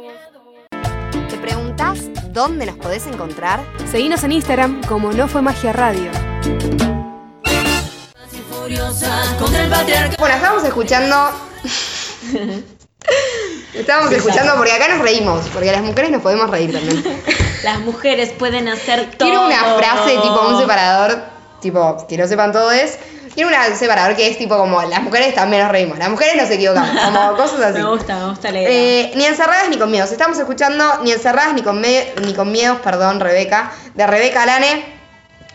¿Te preguntás dónde nos podés encontrar? Seguinos en Instagram como No Fue Magia Radio. Bueno, estábamos escuchando. estábamos escuchando porque acá nos reímos, porque las mujeres nos podemos reír también. Las mujeres pueden hacer todo. Tiene una frase tipo un separador, tipo, que no sepan todo es. Tiene un separador que es tipo como las mujeres también nos reímos, las mujeres nos equivocamos, como cosas así. Me gusta, me gusta la idea. Eh, ni encerradas ni con miedos. Estamos escuchando ni encerradas ni con, me- ni con miedos, perdón, Rebeca, de Rebeca Lane.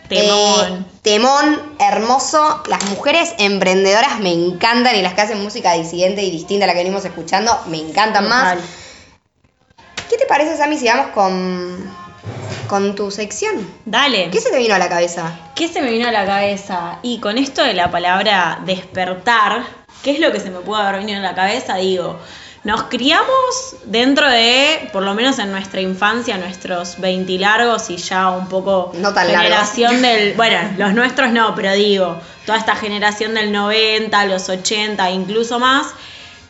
Temón. Eh, temón, hermoso. Las mujeres emprendedoras me encantan y las que hacen música disidente y distinta a la que venimos escuchando me encantan más. ¿Qué te parece, Sammy, si vamos con, con tu sección? Dale. ¿Qué se te vino a la cabeza? ¿Qué se me vino a la cabeza? Y con esto de la palabra despertar, ¿qué es lo que se me pudo haber venido a la cabeza? Digo, nos criamos dentro de, por lo menos en nuestra infancia, nuestros 20 largos y ya un poco No tan generación del, bueno, los nuestros no, pero digo, toda esta generación del 90, los 80, incluso más,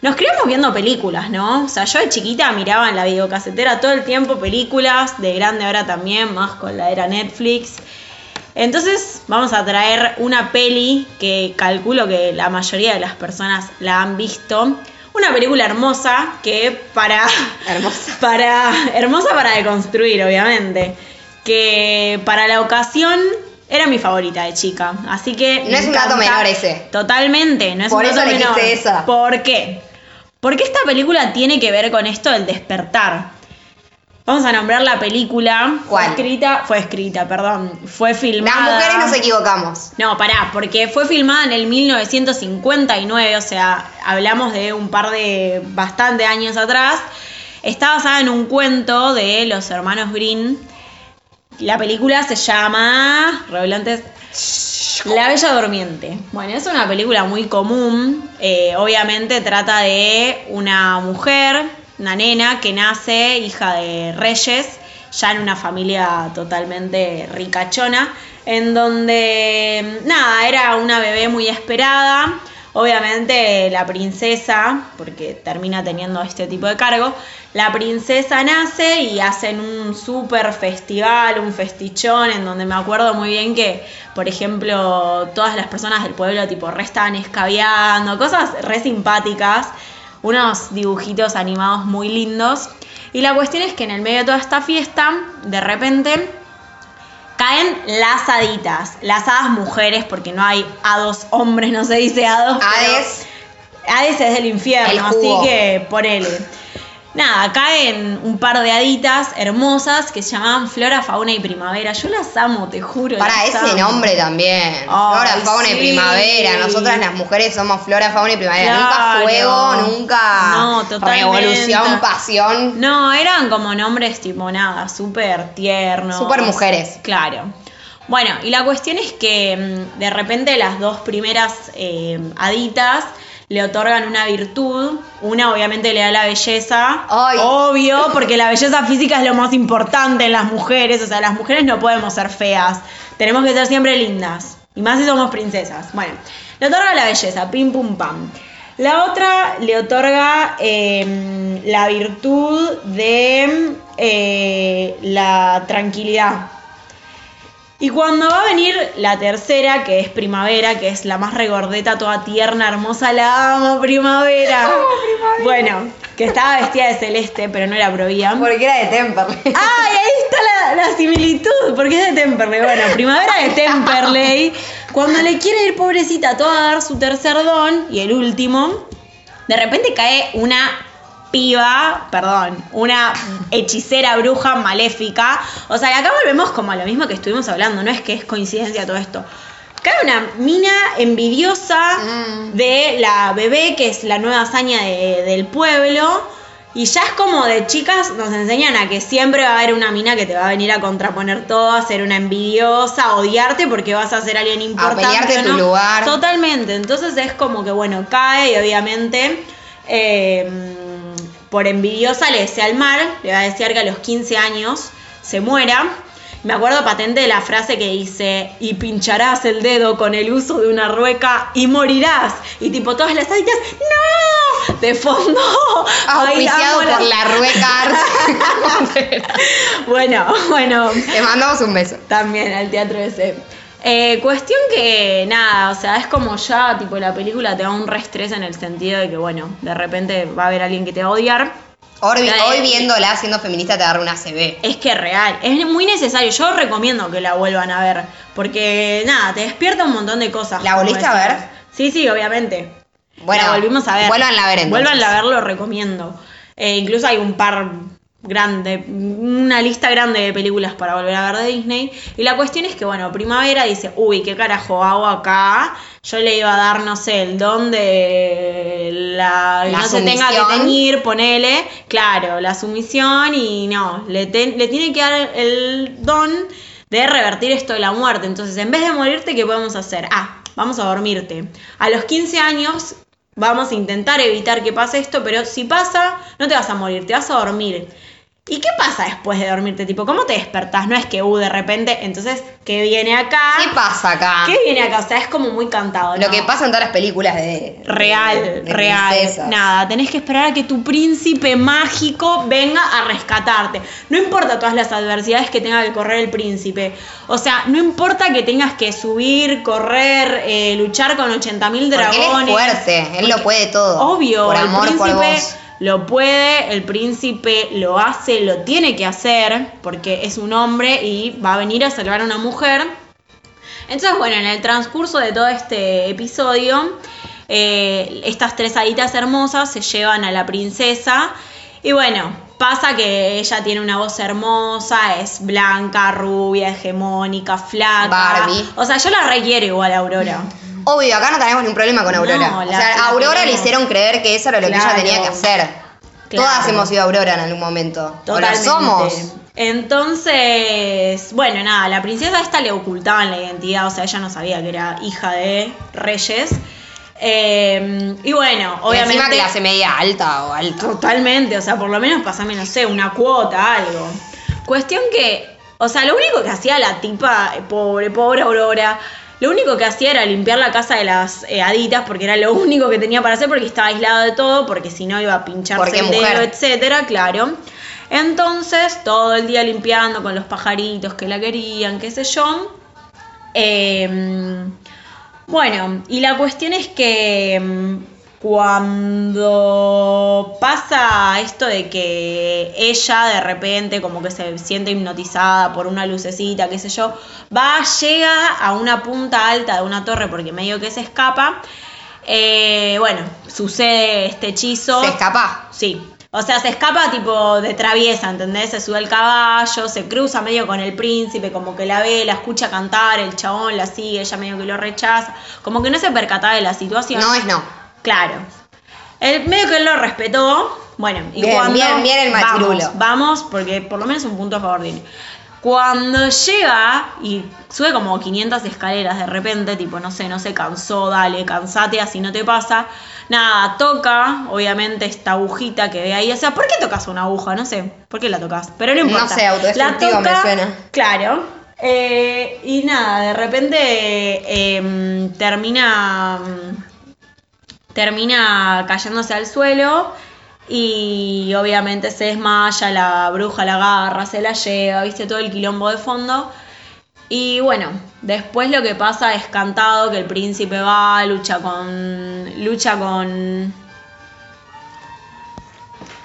nos criamos viendo películas, ¿no? O sea, yo de chiquita miraba en la videocasetera todo el tiempo películas, de grande ahora también, más con la era Netflix. Entonces vamos a traer una peli que calculo que la mayoría de las personas la han visto. Una película hermosa que para... Hermosa. Para, hermosa para deconstruir, obviamente. Que para la ocasión era mi favorita de chica. Así que... No es un dato menor ese. Totalmente, no es Por un eso dato elegiste menor. esa. ¿Por qué? Porque esta película tiene que ver con esto del despertar. Vamos a nombrar la película. ¿Cuál? Fue escrita, fue escrita, perdón. Fue Las filmada. mujeres nos equivocamos. No, pará, porque fue filmada en el 1959, o sea, hablamos de un par de bastante años atrás. Está basada en un cuento de los hermanos Green. La película se llama. Revelantes. La Bella Durmiente. Bueno, es una película muy común. eh, obviamente trata de una mujer, una nena que nace hija de reyes, ya en una familia totalmente ricachona, en donde, nada, era una bebé muy esperada. Obviamente la princesa, porque termina teniendo este tipo de cargo, la princesa nace y hacen un super festival, un festichón, en donde me acuerdo muy bien que, por ejemplo, todas las personas del pueblo tipo re estaban escabeando, cosas re simpáticas, unos dibujitos animados muy lindos. Y la cuestión es que en el medio de toda esta fiesta, de repente, caen las haditas, las hadas mujeres, porque no hay hados hombres, no se dice hados. Hades. Hades es del El infierno, así que ponele. Nada, caen un par de haditas hermosas que se llamaban Flora, Fauna y Primavera. Yo las amo, te juro. Para ese amo. nombre también. Flora, fauna y primavera. Nosotras las mujeres somos flora, fauna y primavera. Nunca fuego, nunca No, totalmente. revolución, pasión. No, eran como nombres tipo nada, súper tiernos. Súper mujeres. Claro. Bueno, y la cuestión es que mm, de repente las dos primeras eh, haditas le otorgan una virtud. Una obviamente le da la belleza. Ay. Obvio, porque la belleza física es lo más importante en las mujeres. O sea, las mujeres no podemos ser feas. Tenemos que ser siempre lindas. Y más si somos princesas. Bueno, le otorga la belleza, pim pum pam. La otra le otorga eh, la virtud de eh, la tranquilidad. Y cuando va a venir la tercera, que es primavera, que es la más regordeta, toda tierna, hermosa, la amo, primavera. Bueno, que estaba vestida de celeste, pero no era provía. Porque era de Temperley. ¡Ay, ahí está la, la similitud! Porque es de Temperley. Bueno, primavera de Temperley. Cuando le quiere ir pobrecita toda a dar su tercer don, y el último, de repente cae una piba, perdón, una hechicera bruja maléfica. O sea, y acá volvemos como a lo mismo que estuvimos hablando, no es que es coincidencia todo esto. Cae una mina envidiosa Mm. de la bebé, que es la nueva hazaña de- del pueblo. Y ya es como de chicas, nos enseñan a que siempre va a haber una mina que te va a venir a contraponer todo, a ser una envidiosa, a odiarte porque vas a ser alguien importante. pelearte ¿o tu no? lugar. Totalmente. Entonces es como que, bueno, cae y obviamente eh, por envidiosa le desea el mal, le va a desear que a los 15 años se muera. Me acuerdo patente de la frase que dice, y pincharás el dedo con el uso de una rueca y morirás. Y tipo todas las aditas, ¡no! De fondo. Auspiciado por la Rueca Bueno, bueno, Te mandamos un beso. también al teatro ese. Eh, cuestión que nada, o sea, es como ya, tipo, la película te da un reestrés en el sentido de que, bueno, de repente va a haber alguien que te va a odiar. Hoy, eh, viéndola siendo feminista te agarra una CB. Es que es real, es muy necesario. Yo recomiendo que la vuelvan a ver, porque nada, te despierta un montón de cosas. ¿La volviste a ver? Sí, sí, obviamente. Bueno, la volvimos a ver. vuélvanla a ver, entonces. Vuélvanla a ver, lo recomiendo. Eh, incluso hay un par grande, una lista grande de películas para volver a ver de Disney. Y la cuestión es que, bueno, Primavera dice, uy, ¿qué carajo hago acá? Yo le iba a dar, no sé, el don de la... La no se tenga que teñir, ponele, claro, la sumisión y no, le, te- le tiene que dar el don de revertir esto de la muerte. Entonces, en vez de morirte, ¿qué podemos hacer? Ah, vamos a dormirte. A los 15 años vamos a intentar evitar que pase esto, pero si pasa, no te vas a morir, te vas a dormir. ¿Y qué pasa después de dormirte? Tipo, ¿cómo te despertás? No es que, uh, de repente, entonces, ¿qué viene acá? ¿Qué pasa acá? ¿Qué viene acá? O sea, es como muy cantado. Lo ¿no? que pasa en todas las películas de. Real, de- de real. princesas. Nada, tenés que esperar a que tu príncipe mágico venga a rescatarte. No importa todas las adversidades que tenga que correr el príncipe. O sea, no importa que tengas que subir, correr, eh, luchar con 80.000 Porque él dragones. es fuerte, él lo puede todo. Obvio, Por el amor, por príncipe vos. Lo puede, el príncipe lo hace, lo tiene que hacer, porque es un hombre y va a venir a salvar a una mujer. Entonces, bueno, en el transcurso de todo este episodio, eh, estas tres haditas hermosas se llevan a la princesa y bueno, pasa que ella tiene una voz hermosa, es blanca, rubia, hegemónica, flaca. Barbie. O sea, yo la requiero igual a Aurora. Obvio, acá no tenemos ningún problema con Aurora. No, o sea, a Aurora le hicieron creer que eso era lo que ella tenía que hacer. Claro. Todas hemos sido Aurora en algún momento. Totalmente. O lo somos. Entonces, bueno, nada, la princesa esta le ocultaban la identidad, o sea, ella no sabía que era hija de reyes. Eh, y bueno, Y obviamente. encima clase media alta o alta. Totalmente, o sea, por lo menos pasame, no sé, una cuota, algo. Cuestión que, o sea, lo único que hacía la tipa, pobre, pobre Aurora, lo único que hacía era limpiar la casa de las eh, haditas, porque era lo único que tenía para hacer, porque estaba aislado de todo, porque si no iba a pincharse el dedo, etcétera, claro. Entonces, todo el día limpiando con los pajaritos que la querían, qué sé yo. Eh, bueno, y la cuestión es que mm, cuando pasa esto de que ella de repente como que se siente hipnotizada por una lucecita, qué sé yo, va, llega a una punta alta de una torre porque medio que se escapa. eh, bueno, sucede este hechizo. Se escapa. Sí. O sea, se escapa tipo de traviesa, ¿entendés? Se sube al caballo, se cruza medio con el príncipe, como que la ve, la escucha cantar, el chabón la sigue, ella medio que lo rechaza, como que no se percata de la situación. No es no. Claro. El, medio que él lo respetó. Bueno, y Bien, cuando. bien, bien el machirulo. Vamos, vamos, porque por lo menos un punto a favor tiene. Cuando llega y sube como 500 escaleras de repente, tipo, no sé, no se cansó, dale, cansate, así no te pasa. nada, toca, obviamente, esta agujita que ve ahí. O sea, ¿por qué tocas una aguja? No sé, ¿por qué la tocas? Pero no importa. sé, autodestructivo me suena. Claro. Eh, y nada, de repente em, termina. Termina cayéndose al suelo. Y obviamente se desmaya, la bruja la agarra, se la lleva, viste todo el quilombo de fondo. Y bueno, después lo que pasa es cantado que el príncipe va, lucha con. lucha con.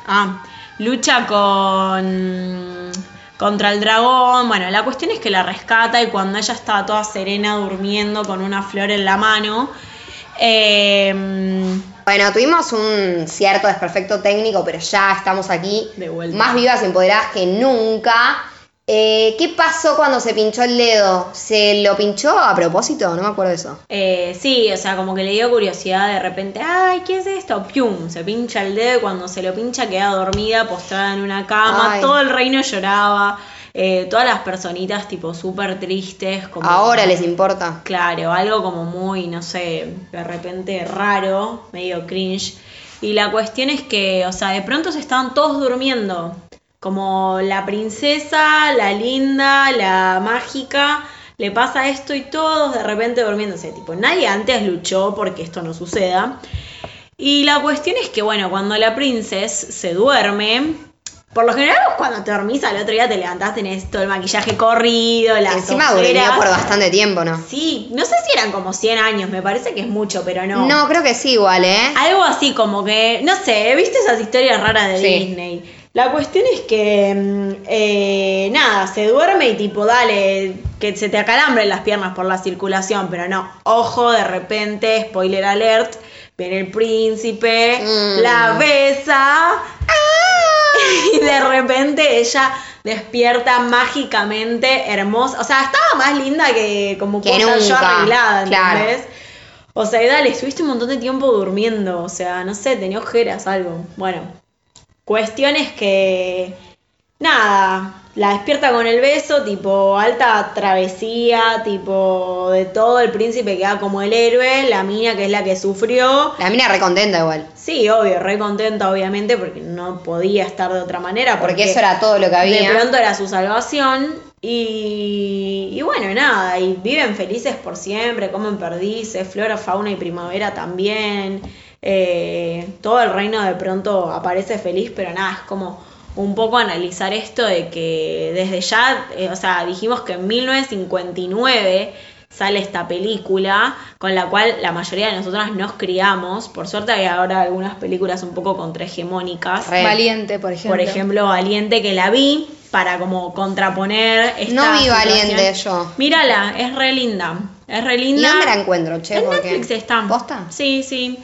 Ah, lucha con. contra el dragón. Bueno, la cuestión es que la rescata y cuando ella estaba toda serena durmiendo con una flor en la mano. Eh, bueno, tuvimos un cierto desperfecto técnico, pero ya estamos aquí. De vuelta. Más vivas y empoderadas que nunca. Eh, ¿Qué pasó cuando se pinchó el dedo? ¿Se lo pinchó a propósito? No me acuerdo de eso. Eh, sí, o sea, como que le dio curiosidad de repente, ay, ¿qué es esto? ¡Pium! Se pincha el dedo y cuando se lo pincha queda dormida, postrada en una cama, Ay. todo el reino lloraba, eh, todas las personitas tipo súper tristes. Como, Ahora les importa. Claro, algo como muy, no sé, de repente raro, medio cringe. Y la cuestión es que, o sea, de pronto se estaban todos durmiendo. Como la princesa, la linda, la mágica, le pasa esto y todos de repente durmiéndose. Tipo, nadie antes luchó porque esto no suceda. Y la cuestión es que, bueno, cuando la princesa se duerme, por lo general cuando te dormís al otro día te levantás, tenés todo el maquillaje corrido, las Encima ojeras. por bastante tiempo, ¿no? Sí, no sé si eran como 100 años, me parece que es mucho, pero no. No, creo que sí igual, ¿eh? Algo así como que, no sé, ¿viste esas historias raras de Sí. Disney? La cuestión es que, mm, eh, nada, se duerme y tipo, dale, que se te acalambren las piernas por la circulación, pero no, ojo, de repente, spoiler alert, viene el príncipe, Mm. la besa, y de repente ella despierta mágicamente hermosa. O sea, estaba más linda que como Que yo arreglada, claro. ¿entendés? O sea, y dale, estuviste un montón de tiempo durmiendo. O sea, no sé, tenía ojeras, algo. Bueno, cuestión es que. Nada, la despierta con el beso, tipo alta travesía, tipo de todo. El príncipe queda como el héroe, la mina que es la que sufrió. La mina recontenta igual. Sí, obvio, re contenta, obviamente, porque no podía estar de otra manera. Porque eso era todo lo que había. De pronto era su salvación. Y, y bueno, nada, y viven felices por siempre, comen perdices, flora, fauna y primavera también. Eh, todo el reino de pronto aparece feliz, pero nada, es como un poco analizar esto de que desde ya, eh, o sea, dijimos que en 1959 sale esta película con la cual la mayoría de nosotras nos criamos. Por suerte hay ahora algunas películas un poco contrahegemónicas. Re. Valiente, por ejemplo. Por ejemplo, Valiente que la vi para como contraponer esta No vi situación. Valiente yo. Mírala, es re linda. Es re linda. ¿Y dónde la encuentro, che? En Porque- Netflix está. ¿Posta? Sí, sí.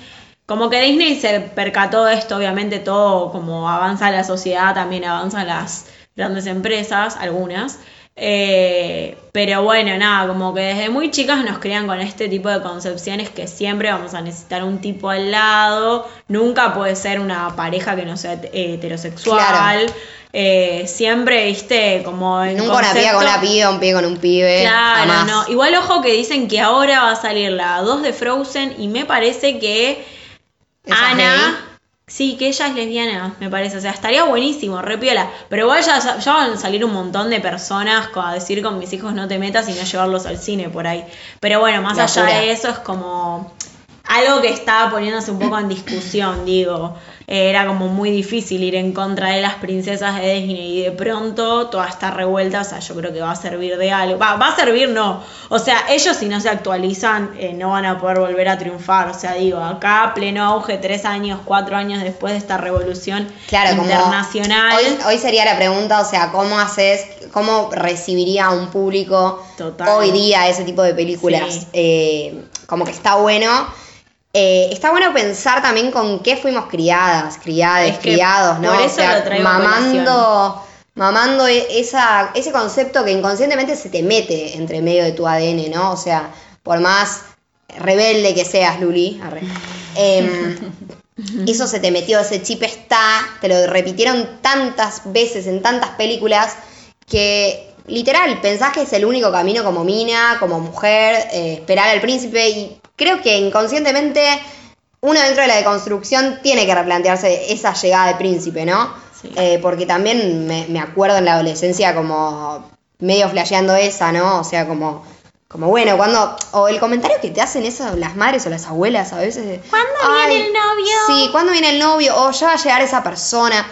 Como que Disney se percató de esto, obviamente todo como avanza la sociedad, también avanzan las grandes empresas, algunas. Eh, pero bueno, nada, como que desde muy chicas nos crean con este tipo de concepciones que siempre vamos a necesitar un tipo al lado, nunca puede ser una pareja que no sea heterosexual. Claro. Eh, siempre, viste, como en Nunca una piba con una piba, un pibe con un pibe. Claro, jamás. no. Igual ojo que dicen que ahora va a salir la 2 de Frozen y me parece que ¿Esa es Ana. Sí, que ella es lesbiana, me parece. O sea, estaría buenísimo, re piola. Pero igual ya, ya van a salir un montón de personas a decir con mis hijos no te metas y no llevarlos al cine por ahí. Pero bueno, más allá de eso es como algo que estaba poniéndose un poco en discusión, digo. Era como muy difícil ir en contra de las princesas de Disney y de pronto toda esta revuelta, o sea, yo creo que va a servir de algo. Va, va a servir, no. O sea, ellos si no se actualizan eh, no van a poder volver a triunfar. O sea, digo, acá pleno auge, tres años, cuatro años después de esta revolución Claro, como internacional. Hoy, hoy sería la pregunta, o sea, ¿cómo haces, cómo recibiría un público Total. hoy día ese tipo de películas? Sí. Eh, como que está bueno. Eh, está bueno pensar también con qué fuimos criadas, Es que criados, ¿no? por O eso sea, lo traigo a mamando, mamando e- esa, ese concepto que inconscientemente se te mete entre medio de tu ADN, ¿no? O sea, por más rebelde que seas, Luli, arre, em, eso se te metió, ese chip está, te lo repitieron tantas veces en tantas películas que literal pensás que es el único camino como mina, como mujer, eh, esperar al príncipe y creo que inconscientemente uno dentro de la deconstrucción tiene que replantearse esa llegada de príncipe, ¿no? Sí. Eh, porque también me, me acuerdo en la adolescencia como medio flasheando esa, ¿no? O sea, como, como bueno, cuando. O el comentario que te hacen eso las madres o las abuelas a veces. ¿Cuándo "Ay, viene el novio?" Sí, ¿cuándo viene el novio? O ya va a llegar esa persona.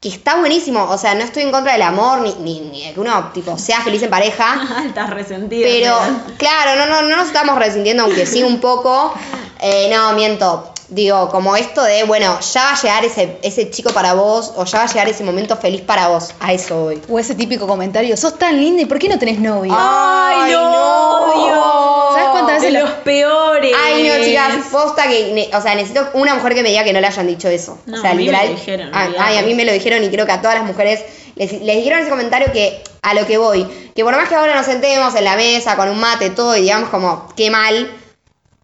Que está buenísimo. O sea, no estoy en contra del amor, ni, ni, ni de que uno, tipo, sea feliz en pareja. Estás resentido. Pero, claro, no, no, no nos estamos resintiendo, aunque sí un poco. Eh, no, miento. Digo, como esto de, bueno, ya va a llegar ese, ese chico para vos, o ya va a llegar ese momento feliz para vos. A eso voy. O ese típico comentario, sos tan linda y ¿por qué no tenés novio? ¡Ay, Ay, no! ¿Sabes cuántas veces De lo- los peores. Ay, no, chicas, posta que, ne- o sea, necesito una mujer que me diga que no le hayan dicho eso. No, o sea, a mí me lo dijeron, ay, a mí me lo dijeron y creo que a todas las mujeres les, les dijeron ese comentario que a lo que voy, que por más que ahora nos sentemos en la mesa con un mate todo y digamos como, qué mal.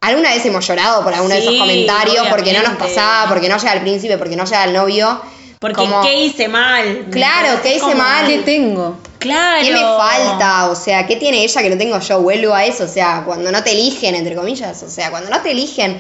Alguna vez hemos llorado por alguno de esos comentarios porque no nos pasaba, porque no llega el príncipe, porque no llega el novio. Porque Como, ¿qué hice mal? Claro, ¿qué hice mal? ¿Qué tengo? Claro. ¿Qué me falta? O sea, ¿qué tiene ella que no tengo yo? Vuelvo a eso. O sea, cuando no te eligen, entre comillas. O sea, cuando no te eligen,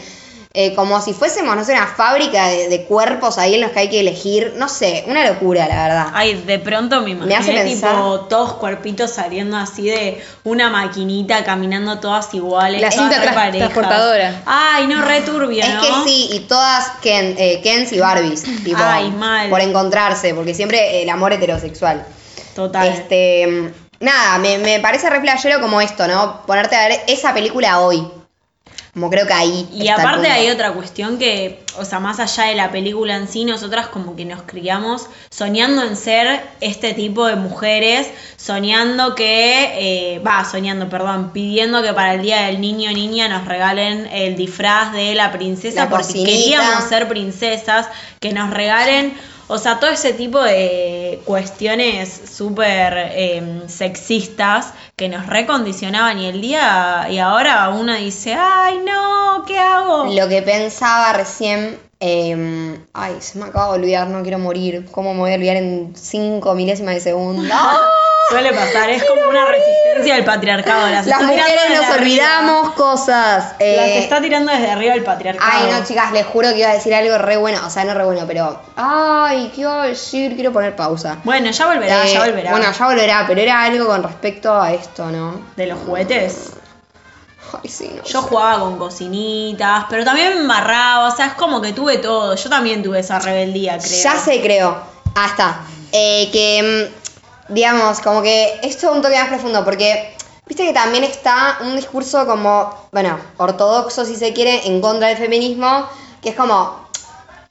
eh, como si fuésemos, no sé, una fábrica de, de cuerpos ahí en los que hay que elegir. No sé, una locura, la verdad. Ay, de pronto me imaginé hace pensar- tipo todos cuerpitos saliendo así de una maquinita, caminando todas iguales. La todas cinta transportadora. Ay, no, re turbio, Es ¿no? que sí, y todas Ken, eh, Kens y Barbies. Tipo, Ay, mal. Por encontrarse, porque siempre el amor heterosexual. Total. Este, nada, me, me parece re como esto, ¿no? Ponerte a ver esa película hoy. Como creo que ahí. Y está aparte hay otra cuestión que, o sea, más allá de la película en sí, nosotras como que nos criamos soñando en ser este tipo de mujeres, soñando que, eh, va, soñando, perdón, pidiendo que para el Día del Niño o Niña nos regalen el disfraz de la princesa La porque cocinita. queríamos ser princesas, que nos regalen, o sea, todo ese tipo de cuestiones súper eh, sexistas que nos recondicionaban y el día, y ahora uno dice, ay no, ¿qué hago? Lo que pensaba recién. eh, ay, se me acaba de olvidar, no quiero morir. ¿Cómo me voy a olvidar en cinco milésimas de segundo? Suele pasar, es como una resistencia al patriarcado. Las, Las mujeres nos arriba. olvidamos cosas. eh, Las está tirando desde arriba el patriarcado. Ay, no, chicas, les juro que iba a decir algo re bueno. O sea, no re bueno, pero. Ay, ¿qué iba a decir? Quiero poner pausa. Bueno, ya volverá, Eh, ya volverá. Bueno, ya volverá, pero era algo con respecto a esto, ¿no? De los juguetes. Ay, sí, no. Yo sé. jugaba con cocinitas, pero también me embarraba, o sea, es como que tuve todo. Yo también tuve esa rebeldía, creo. Ya sé, creo. Ah, está. Eh, que, mm, digamos, como que esto es un toque más profundo, porque viste que también está un discurso como, bueno, ortodoxo, si se quiere, en contra del feminismo, que es como,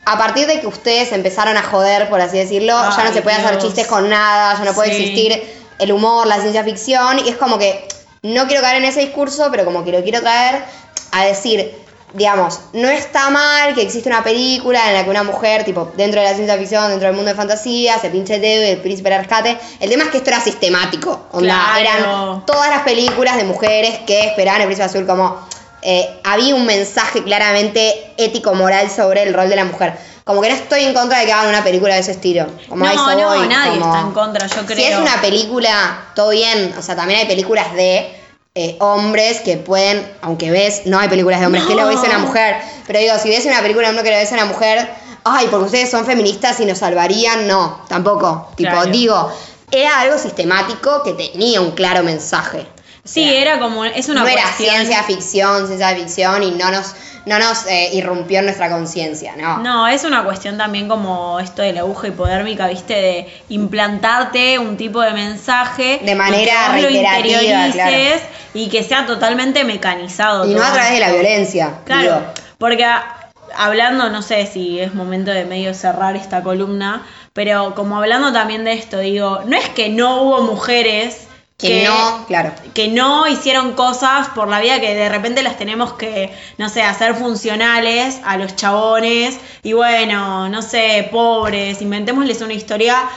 a partir de que ustedes empezaron a joder, por así decirlo, ya no se puede hacer chistes con nada, ya no puede Sí. existir el humor, la ciencia ficción, y es como que no quiero caer en ese discurso, pero como que lo quiero traer a decir, digamos, no está mal que existe una película en la que una mujer, tipo, dentro de la ciencia ficción, dentro del mundo de fantasía, se pinche el dedo y el príncipe la rescate. El tema es que esto era sistemático. Onda, Claro. eran todas las películas de mujeres que esperaban el príncipe azul como. eh, había un mensaje claramente ético-moral sobre el rol de la mujer. Como que no estoy en contra de que hagan una película de ese estilo. Como No, eso no, voy, nadie como- está en contra, yo creo. Si es una película, todo bien. O sea, también hay películas de eh, hombres que pueden, aunque ves, no hay películas de hombres que lo ves a una mujer. Pero digo, si ves una película de hombre que lo ves a una mujer, ay, porque ustedes son feministas y nos salvarían, no, tampoco. Tipo, Claro. digo, era algo sistemático que tenía un claro mensaje. Sí, era como, es una no era ciencia ficción, ciencia ficción y no nos, no nos eh, irrumpió en nuestra conciencia, ¿no? No, es una cuestión también como esto de la aguja hipodérmica, viste, de implantarte un tipo de mensaje De manera reiterativa, interiorices claro. y que sea totalmente mecanizado. Y no a través de la violencia. Claro, digo. porque hablando, no sé si es momento de medio cerrar esta columna, pero como hablando también de esto, digo, no es que no hubo mujeres Que no, claro. que no hicieron cosas por la vida que de repente las tenemos que, no sé, hacer funcionales a los chabones y bueno, no sé, pobres, inventémosles una historia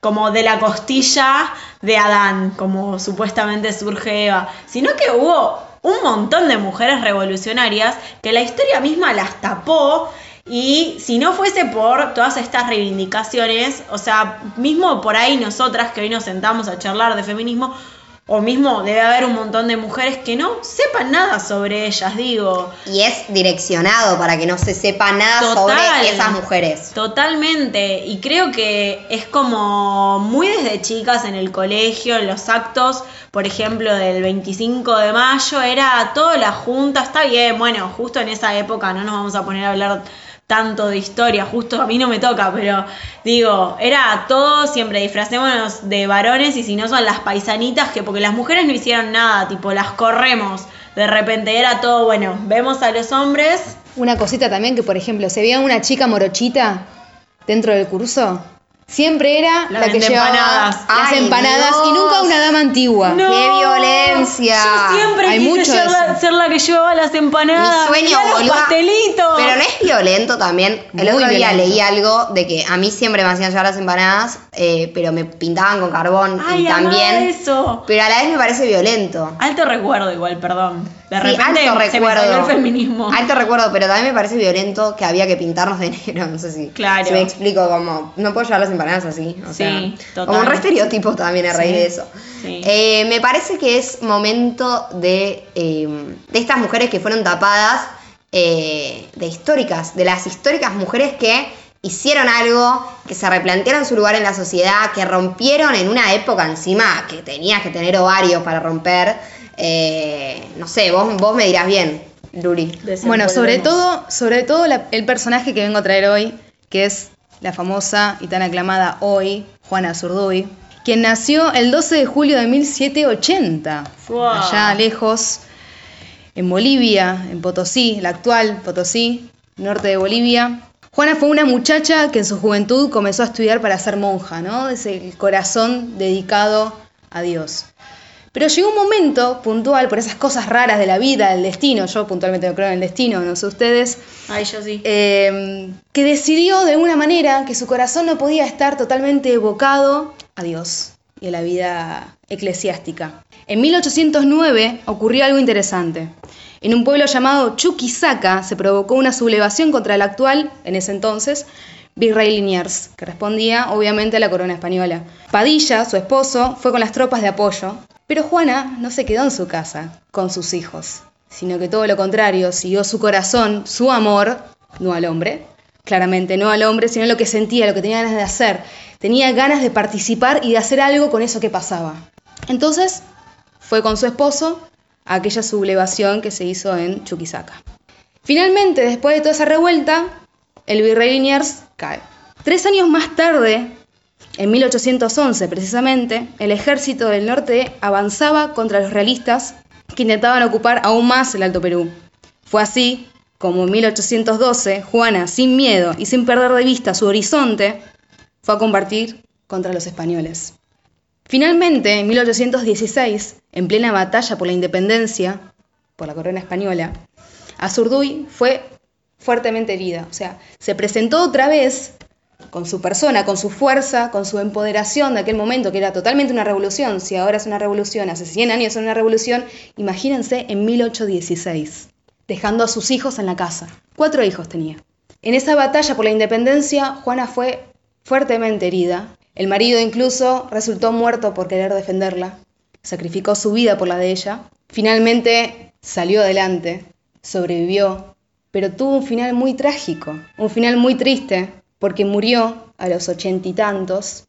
como de la costilla de Adán, como supuestamente surge Eva, sino que hubo un montón de mujeres revolucionarias que la historia misma las tapó y si no fuese por todas estas reivindicaciones, o sea, mismo por ahí nosotras que hoy nos sentamos a charlar de feminismo, O mismo debe haber un montón de mujeres que no sepan nada sobre ellas, digo. Y es direccionado para que no se sepa nada Total. sobre esas mujeres. Totalmente. Y creo que es como muy desde chicas en el colegio, en los actos, por ejemplo, del 25 de mayo, era toda la junta, está bien, bueno, justo en esa época no nos vamos a poner a hablar tanto de historia, justo a mí no me toca, pero digo, era todo siempre disfracémonos de varones y si no son las paisanitas que porque las mujeres no hicieron nada, tipo las corremos. De repente era todo, bueno, vemos a los hombres Una cosita también que, por ejemplo, se veía una chica morochita dentro del curso, siempre era La la, que llevaba empanadas. las Ay, empanadas y nunca una dama antigua. No. ¡Qué violencia! Yo siempre Hay quise ser la, eso. ser la que llevaba las empanadas. Mi sueño, los pastelitos. Pero no es violento también. El Muy otro día violento. leí algo de que a mí siempre me hacían llevar las empanadas, eh, pero me pintaban con carbón Ay, y también. eso. Pero a la vez me parece violento. Alto recuerdo igual, perdón. De Sí, repente alto se me recuerdo. el feminismo. Alto recuerdo, pero también me parece violento que había que pintarnos de negro. No sé si. Claro. Si me explico, como. No puedo llevar las empanadas así. O Sí, sea, total. Como un re estereotipo también a raíz Sí, de eso. sí. Eh, me parece que es momento de. eh, de estas mujeres que fueron tapadas. eh, de históricas. De las históricas mujeres que hicieron algo, que se replantearon su lugar en la sociedad, que rompieron en una época encima que tenías que tener ovarios para romper. Eh, no sé, vos, vos me dirás bien, Luli. Bueno, sobre todo, sobre todo la- el personaje que vengo a traer hoy, que es la famosa y tan aclamada hoy, Juana Zurduy, quien nació el 12 de julio de 1780, Fua. allá lejos, en Bolivia, en Potosí, la actual Potosí, norte de Bolivia. Juana fue una muchacha que en su juventud comenzó a estudiar para ser monja, ¿no? Es el corazón dedicado a Dios. Pero llegó un momento puntual por esas cosas raras de la vida, del destino, yo puntualmente no creo en el destino, no sé ustedes, Ay, yo sí. eh, que decidió de alguna manera que su corazón no podía estar totalmente evocado a Dios y a la vida eclesiástica. En 1809 ocurrió algo interesante. En un pueblo llamado Chuquisaca se provocó una sublevación contra el actual, en ese entonces, virrey Liniers, que respondía obviamente a la corona española. Padilla, su esposo, fue con las tropas de apoyo, pero Juana no se quedó en su casa con sus hijos, sino que todo lo contrario, siguió su corazón, su amor, no al hombre, claramente no al hombre, sino lo que sentía, lo que tenía ganas de hacer. Tenía ganas de participar y de hacer algo con eso que pasaba. Entonces, fue con su esposo a aquella sublevación que se hizo en Chuquisaca. Finalmente, después de toda esa revuelta, el virrey Liniers cae. Tres años más tarde, en 1811 precisamente, el ejército del norte avanzaba contra los realistas que intentaban ocupar aún más el Alto Perú. Fue así como en 1812 Juana, sin miedo y sin perder de vista su horizonte, fue a combatir contra los españoles. Finalmente, en 1816, en plena batalla por la independencia, por la corona española, Azurduy fue fuertemente herida. O sea, se presentó otra vez con su persona, con su fuerza, con su empoderación de aquel momento, que era totalmente una revolución. Si ahora es una revolución, hace 100 años es una revolución, imagínense en 1816, dejando a sus hijos en la casa. Cuatro hijos tenía. En esa batalla por la independencia, Juana fue fuertemente herida. El marido incluso resultó muerto por querer defenderla. Sacrificó su vida por la de ella. Finalmente salió adelante, sobrevivió, pero tuvo un final muy trágico, un final muy triste, porque murió a los ochenta y tantos,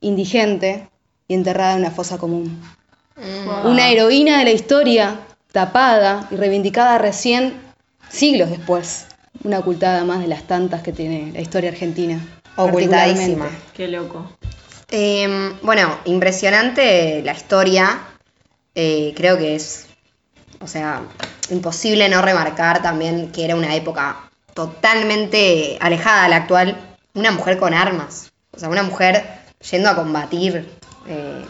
indigente y enterrada en una fosa común. Una heroína de la historia, tapada y reivindicada recién siglos después. Una ocultada más de las tantas que tiene la historia argentina. Ocultadísima. Qué loco. Eh, bueno, impresionante la historia. Eh, creo que es, o sea, imposible no remarcar también que era una época totalmente alejada de la actual. Una mujer con armas. O sea, una mujer yendo a combatir. eh,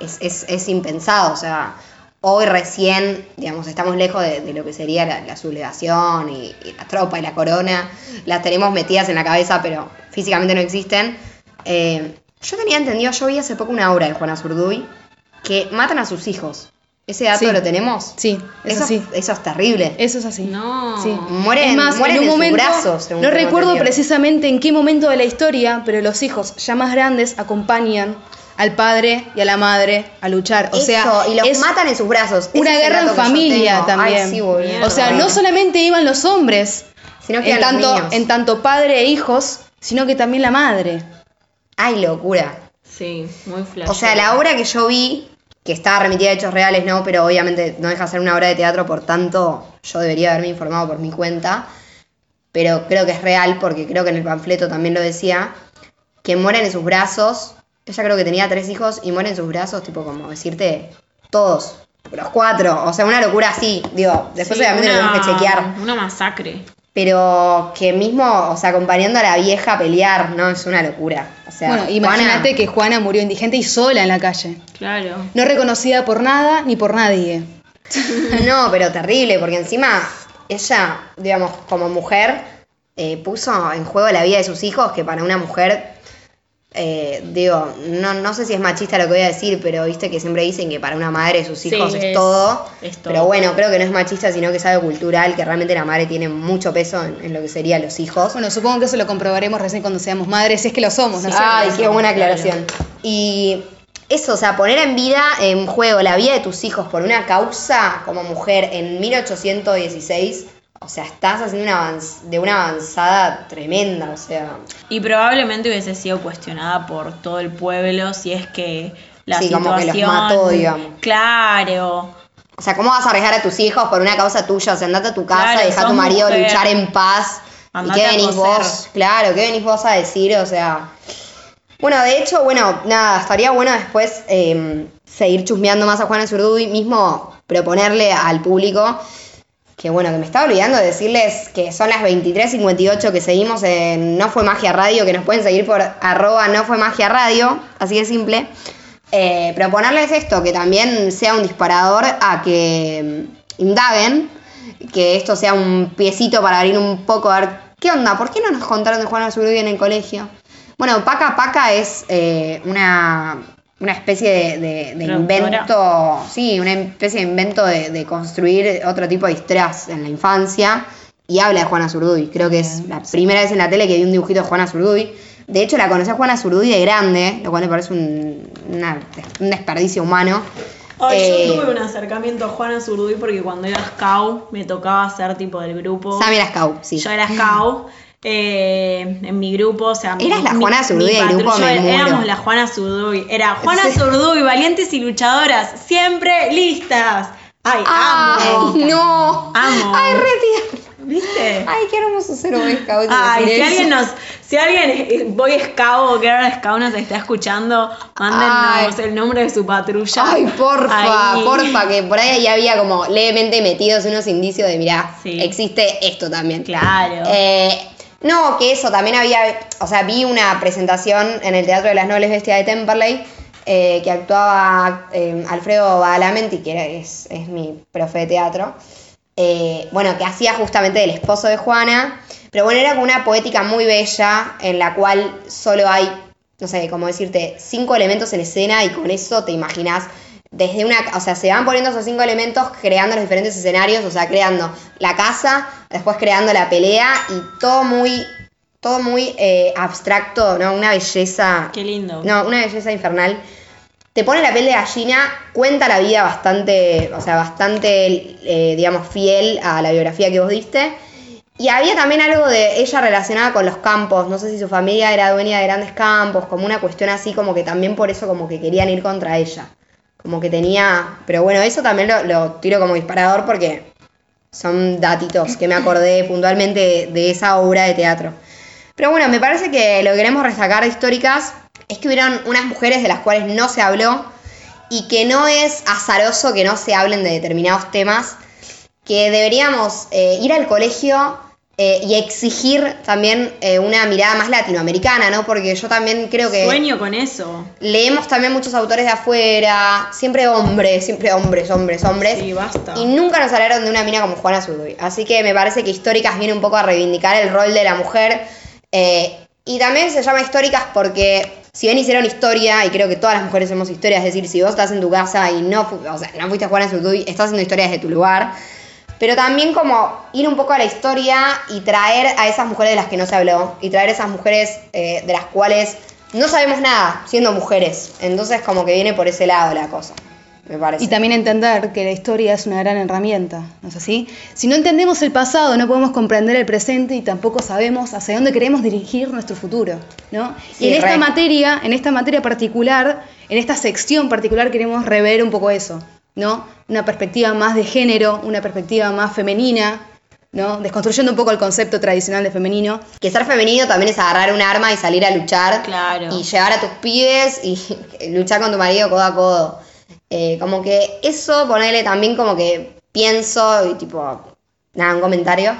es, es- es impensado. O sea, hoy recién, digamos, estamos lejos de, lo que sería la, sublevación y, y la tropa y la corona. Las tenemos metidas en la cabeza, pero físicamente no existen. Eh, yo tenía entendido, yo vi hace poco una obra de Juana Zurduy que matan a sus hijos. ¿Ese dato Sí. lo tenemos? Sí, eso eso, sí. eso es terrible. Eso es así. No. Sí. Mueren- es más, mueren en un en sus momento, brazos, no recuerdo precisamente en qué momento de la historia, pero los hijos ya más grandes acompañan al padre y a la madre a luchar. O sea, Eso, y los es matan en sus brazos. Ese una guerra en familia también. Ay, sí, boludo. o sea, no solamente iban los hombres, Sino que en los tanto, niños. en tanto padre e hijos, sino que también la madre. Ay, locura. Sí, muy flash. O sea, la obra que yo vi, que estaba remitida a hechos reales, no, pero obviamente no deja de ser una obra de teatro, por tanto, yo debería haberme informado por mi cuenta. Pero creo que es real, porque creo que en el panfleto también lo decía, que mueren en sus brazos. Ella creo que tenía tres hijos y mueren en sus brazos, tipo como decirte, todos, los cuatro. O sea, una locura así, digo, después obviamente lo tenemos que chequear. Una masacre. Pero que mismo, o sea, acompañando a la vieja a pelear, no, es una locura. O sea, bueno, Juana- imagínate que Juana murió indigente y sola en la calle. Claro. No reconocida por nada ni por nadie. No, pero terrible, porque encima ella, digamos, como mujer, eh, puso en juego la vida de sus hijos, que para una mujer, eh, digo, no, no sé si es machista lo que voy a decir, pero viste que siempre dicen que para una madre sus Sí, hijos es, es- todo. es todo. Pero bueno, creo que no es machista, sino que es algo cultural, que realmente la madre tiene mucho peso en, en lo que serían los hijos. Bueno, supongo que eso lo comprobaremos recién cuando seamos madres, si es que lo somos, ¿no? Ay, qué buena aclaración. Y eso, o sea, poner en vida, en juego, la vida de tus hijos por una causa como mujer en 1816, o sea, estás haciendo una de una avanzada tremenda, o sea. Y probablemente hubiese sido cuestionada por todo el pueblo si es que la Sí, como que los mató, digamos. Claro. O sea, ¿cómo vas a arriesgar a tus hijos por una causa tuya? O sea, andate a tu casa, Claro, deja a tu marido mujer. luchar en paz. Andate ¿Y qué venís vos? Claro, ¿qué venís vos a decir? O sea. Bueno, de hecho, bueno, nada, estaría bueno después eh, seguir chusmeando más a Juana Zurduy, mismo proponerle al público que bueno, que me estaba olvidando de decirles que son las 23.58 que seguimos en No Fue Magia Radio, que nos pueden seguir por arroba No Fue Magia Radio, así de simple. Eh, proponerles esto, que también sea un disparador a que mm, indaguen, que esto sea un piecito para abrir un poco, a ver, ¿qué onda? ¿Por qué no nos contaron de Juana Zurduy en el colegio? Bueno, Paca Paca es eh, una, una especie de, de- de Productora. invento, sí, una especie de invento de, de construir otro tipo de historias en la infancia y habla de Juana Zurduy. Creo que es la primera vez en la tele que vi un dibujito de Juana Zurduy. De hecho, la conocí a Juana Zurduy de grande, lo cual me parece un, una- un desperdicio humano. Ay, Eh, yo tuve un acercamiento a Juana Zurduy porque cuando era scout me tocaba ser tipo del grupo. Sammy Lascau, sí. Yo era scout. eh, en mi grupo, o sea, Eras mi- la Juana Zurduy del grupo, patrullo- me muero. Éramos la Juana Zurduy. Era Juana. Zurduy, valientes y luchadoras, siempre listas. Ay, ¡Ay, amo. no! Amo. ¡Ay, re tierno! ¿Viste? ¡Ay, qué hermoso ser Boy Scout! Ay, si alguien nos, si alguien eh, Boy Scout o Girl Scout nos está escuchando, mándennos Ay. el nombre de su patrulla. Ay, porfa, Ahí. porfa, que por ahí ya había como levemente metidos unos indicios de, mirá, Sí. existe esto también. Claro. Eh, no, que eso, también había, o sea, vi una presentación en el Teatro de las Nobles Bestias de Temperley eh, que actuaba eh, Alfredo Badalamenti, que es, es mi profe de teatro. Eh, bueno, que hacía justamente del esposo de Juana, pero bueno, era como una poética muy bella en la cual solo hay, no sé, como decirte, cinco elementos en escena y con eso te imaginas desde una, o sea, se van poniendo esos cinco elementos creando los diferentes escenarios, o sea, creando la casa, después creando la pelea y todo muy, todo muy eh, abstracto, ¿no? Una belleza. Qué lindo. No, una belleza infernal. Te pone la piel de gallina, cuenta la vida bastante, o sea, bastante, eh, digamos, fiel a la biografía que vos diste. Y había también algo de ella relacionada con los campos, no sé si su familia era dueña de grandes campos, como una cuestión así, como que también por eso como que querían ir contra ella. Como que tenía, pero bueno, eso también lo, lo tiro como disparador porque son datitos que me acordé puntualmente de, de esa obra de teatro. Pero bueno, me parece que lo que queremos destacar de históricas es que hubieron unas mujeres de las cuales no se habló y que no es azaroso que no se hablen de determinados temas, que deberíamos eh, ir al colegio eh, y exigir también eh, una mirada más latinoamericana, ¿no? Porque yo también creo que Sueño con eso. leemos también muchos autores de afuera, siempre hombres, siempre hombres, hombres, hombres. Sí, basta. Y nunca nos hablaron de una mina como Juana Zurduy. Así que me parece que Históricas viene un poco a reivindicar el rol de la mujer. eh, y también se llama Históricas porque, si bien hicieron historia, y creo que todas las mujeres hacemos historia, es decir, si vos estás en tu casa y no, o sea, no fuiste a Juana Zurduy, estás haciendo historia desde tu lugar. Pero también como ir un poco a la historia y traer a esas mujeres de las que no se habló. Y traer esas mujeres eh, de las cuales no sabemos nada siendo mujeres. Entonces como que viene por ese lado la cosa, me parece. Y también entender que la historia es una gran herramienta, ¿no es así? Si no entendemos el pasado, no podemos comprender el presente y tampoco sabemos hacia dónde queremos dirigir nuestro futuro, ¿no? Sí, y en esta materia, en esta materia particular, en esta sección particular queremos rever un poco eso, ¿no? Una perspectiva más de género, una perspectiva más femenina, ¿no? Desconstruyendo un poco el concepto tradicional de femenino. Que ser femenino también es agarrar un arma y salir a luchar. Claro. Y llevar a tus pibes y luchar con tu marido codo a codo. Eh, como que eso, ponerle también como que pienso y tipo, nada, un comentario.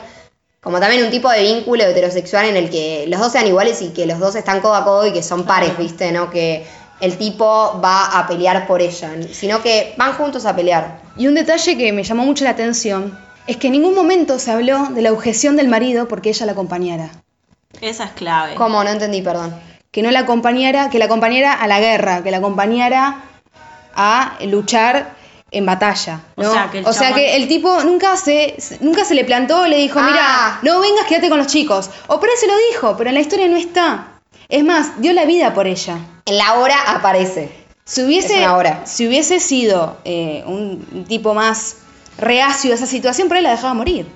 Como también un tipo de vínculo heterosexual en el que los dos sean iguales y que los dos están codo a codo y que son pares, ¿viste? ¿No? Que el tipo va a pelear por ella, sino que van juntos a pelear. Y un detalle que me llamó mucho la atención es que en ningún momento se habló de la objeción del marido porque ella la acompañara. Esa es clave. ¿Cómo? No entendí, perdón. que no la acompañara, que la acompañara a la guerra, que la acompañara a luchar en batalla, ¿no? O sea, que el O sea chabón- que el tipo nunca se, nunca se le plantó, le dijo, Ah. mira, no vengas, quédate con los chicos. O por ahí se lo dijo, pero en la historia no está. Es más, dio la vida por ella. En la hora aparece. Si hubiese, hora. si hubiese sido eh, un tipo más reacio a esa situación, por ahí la dejaba morir.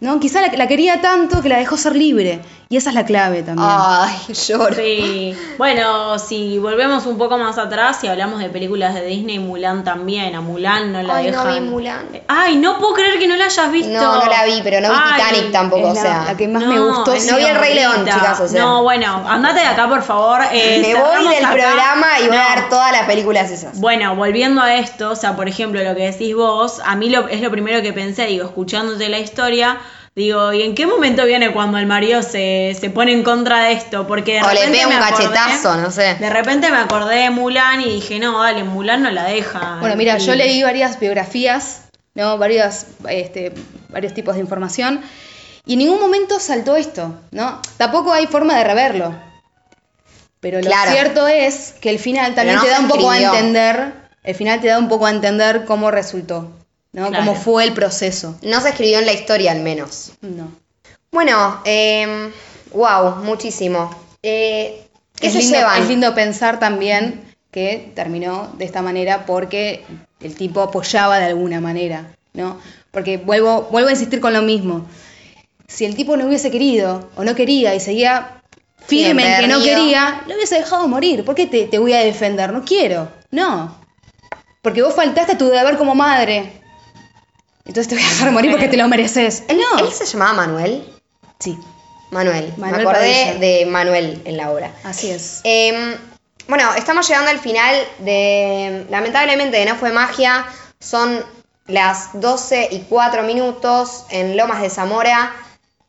¿No? Quizá la, la quería tanto que la dejó ser libre. Y esa es la clave también. Ay, lloro. Sí, bueno, si volvemos un poco más atrás y hablamos de películas de Disney, Mulan también, a Mulan no la Ay, no dejan. vi Mulan. Ay, no puedo creer que no la hayas visto. No, no la vi, pero no vi Ay, Titanic tampoco, o sea. la que más me gustó. No vi El Rey León, chicas, o sea. No, bueno, andate de acá, por favor. eh, Me voy del acá. programa y voy a No. ver todas las películas esas. Bueno, volviendo a esto, o sea, por ejemplo, lo que decís vos, a mí lo, es lo primero que pensé, digo, escuchándote la historia, digo, ¿y en qué momento viene cuando el marido se, se pone en contra de esto? Porque de O le repente pega un me acordé- cachetazo, no sé. De repente me acordé de Mulan y dije, no, dale, Mulan no la deja. Bueno, mira, Y- yo leí varias biografías, ¿no? Varias, este, varios tipos de información, y en ningún momento saltó esto, ¿no? Tampoco hay forma de reverlo. Pero lo Claro. cierto es que el final también no te da un poco a entender, el final te da un poco a entender cómo resultó, ¿no? Claro. Cómo fue el proceso. No se escribió en la historia, al menos. No. Bueno, eh, wow, muchísimo. Eh, ¿Qué es, se lindo, llevan? es lindo pensar también que terminó de esta manera porque el tipo apoyaba de alguna manera, ¿no? Porque vuelvo, vuelvo a insistir con lo mismo. Si el tipo no hubiese querido o no quería y seguía firme en que no quería, lo hubiese dejado morir. ¿Por qué te, te voy a defender? No quiero. No. Porque vos faltaste a tu deber como madre. Entonces te voy a dejar morir porque te lo mereces. ¿Él, No. él se llamaba Manuel? Sí, Manuel. Manuel Me acordé Padilla. de Manuel en la obra. así es. Eh, bueno, estamos llegando al final de. Lamentablemente, no fue magia. Son las 12 y 4 minutos en Lomas de Zamora.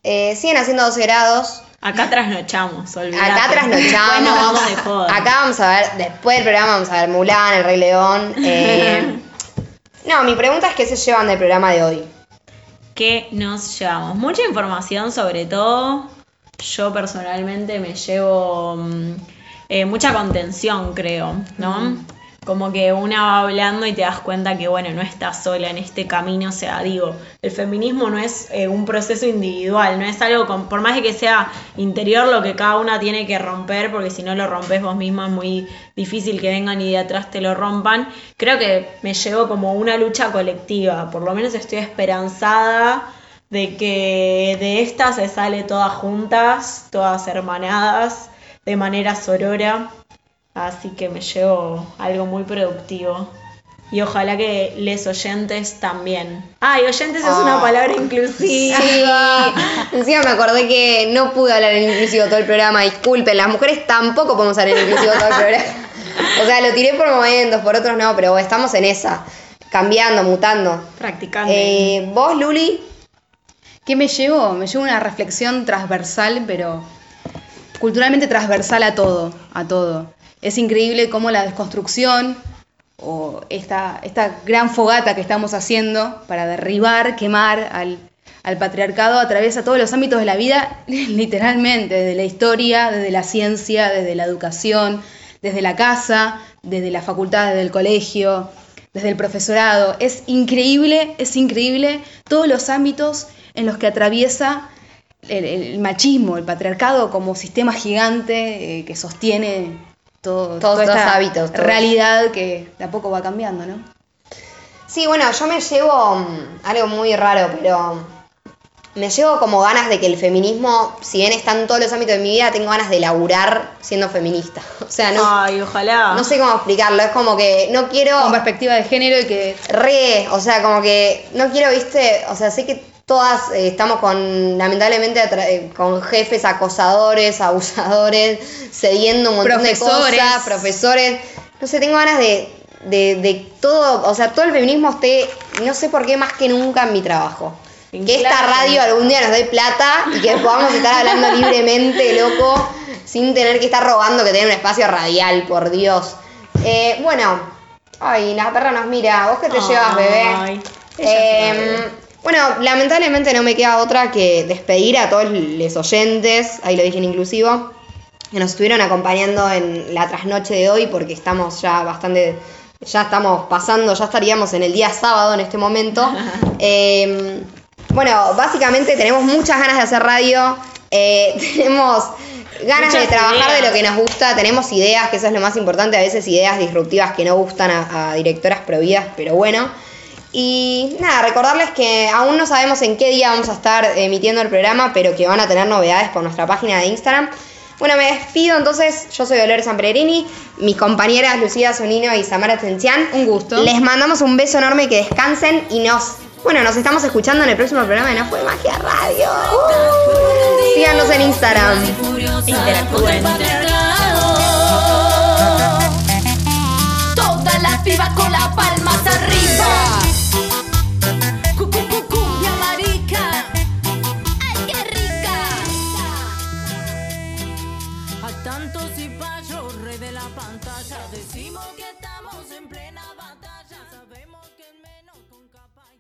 Eh, siguen haciendo 12 grados. Acá trasnochamos, olvidate. Acá trasnochamos. Nos vamos de joda. Acá vamos a ver, después del programa vamos a ver Mulan, El Rey León. eh. no, mi pregunta es qué se llevan del programa de hoy. ¿Qué nos llevamos? Mucha información sobre todo. Yo personalmente me llevo mm, eh, mucha contención, creo, ¿no? Como que una va hablando y te das cuenta que, bueno, no estás sola en este camino. O sea, digo, el feminismo no es eh, un proceso individual, no es algo, por más de que sea interior, lo que cada una tiene que romper, porque si no lo rompes vos misma es muy difícil que vengan y de atrás te lo rompan. Creo que me llevo como una lucha colectiva, por lo menos estoy esperanzada de que de esta se sale todas juntas, todas hermanadas, de manera sorora. Así que me llevo algo muy productivo. Y ojalá que les oyentes también. Ay, oyentes es una Ah. palabra inclusiva. Sí, encima me acordé que no pude hablar en inclusivo todo el programa, disculpen, las mujeres tampoco podemos hablar en inclusivo todo el programa. O sea, lo tiré por momentos, por otros no, pero estamos en esa, cambiando, mutando. Practicando. Eh, ¿Vos, Luli? ¿Qué me llevó? Me llevó una reflexión transversal, pero culturalmente transversal a todo, a todo. Es increíble cómo la desconstrucción o esta, esta gran fogata que estamos haciendo para derribar, quemar al, patriarcado atraviesa todos los ámbitos de la vida, literalmente, desde la historia, desde la ciencia, desde la educación, desde la casa, desde la facultad, desde el colegio, desde el profesorado. Es increíble, es increíble todos los ámbitos en los que atraviesa el, el machismo, el patriarcado como sistema gigante eh, que sostiene todo, Todos estos hábitos, todo. realidad que de a poco va cambiando, ¿no? Sí, bueno, yo me llevo mm, algo muy raro, pero me llevo como ganas de que el feminismo, si bien está en todos los ámbitos de mi vida, tengo ganas de laburar siendo feminista. O sea, no, Ay, ojalá. no sé cómo explicarlo, es como que no quiero... Con perspectiva de género y que Re, o sea, como que no quiero, viste, o sea, sé que todas eh, estamos con, lamentablemente, eh, con jefes acosadores, abusadores, cediendo un montón Profesores. de cosas, profesores. No sé, tengo ganas de, de, de todo, o sea, todo el feminismo esté, no sé por qué más que nunca en mi trabajo. Que esta radio algún día nos dé plata y que podamos estar hablando libremente, loco, sin tener que estar rogando que tener un espacio radial, por Dios. Eh, bueno, ay, la perra nos mira, vos que te llevas, bebé. Eh, bueno, lamentablemente no me queda otra que despedir a todos los oyentes, ahí lo dije en inclusivo, que nos estuvieron acompañando en la trasnoche de hoy porque estamos ya bastante, ya estamos pasando, ya estaríamos en el día sábado en este momento. Eh, bueno, básicamente tenemos muchas ganas de hacer radio, eh, tenemos ganas de trabajar de lo que nos gusta, tenemos ideas, que eso es lo más importante, a veces ideas disruptivas que no gustan a, a directoras prohibidas, pero bueno. Y nada, recordarles que aún no sabemos en qué día vamos a estar emitiendo el programa, pero que van a tener novedades por nuestra página de Instagram. Bueno, me despido entonces, yo soy Dolores Sanpererini, mis compañeras Lucía Sonino y Samara Tencian. Un gusto. Les mandamos un beso enorme, que descansen y nos, bueno, nos estamos escuchando en el próximo programa de No Fue Magia Radio. Síganos en Instagram. Interactúen. Todas las pibas con las palmas arriba.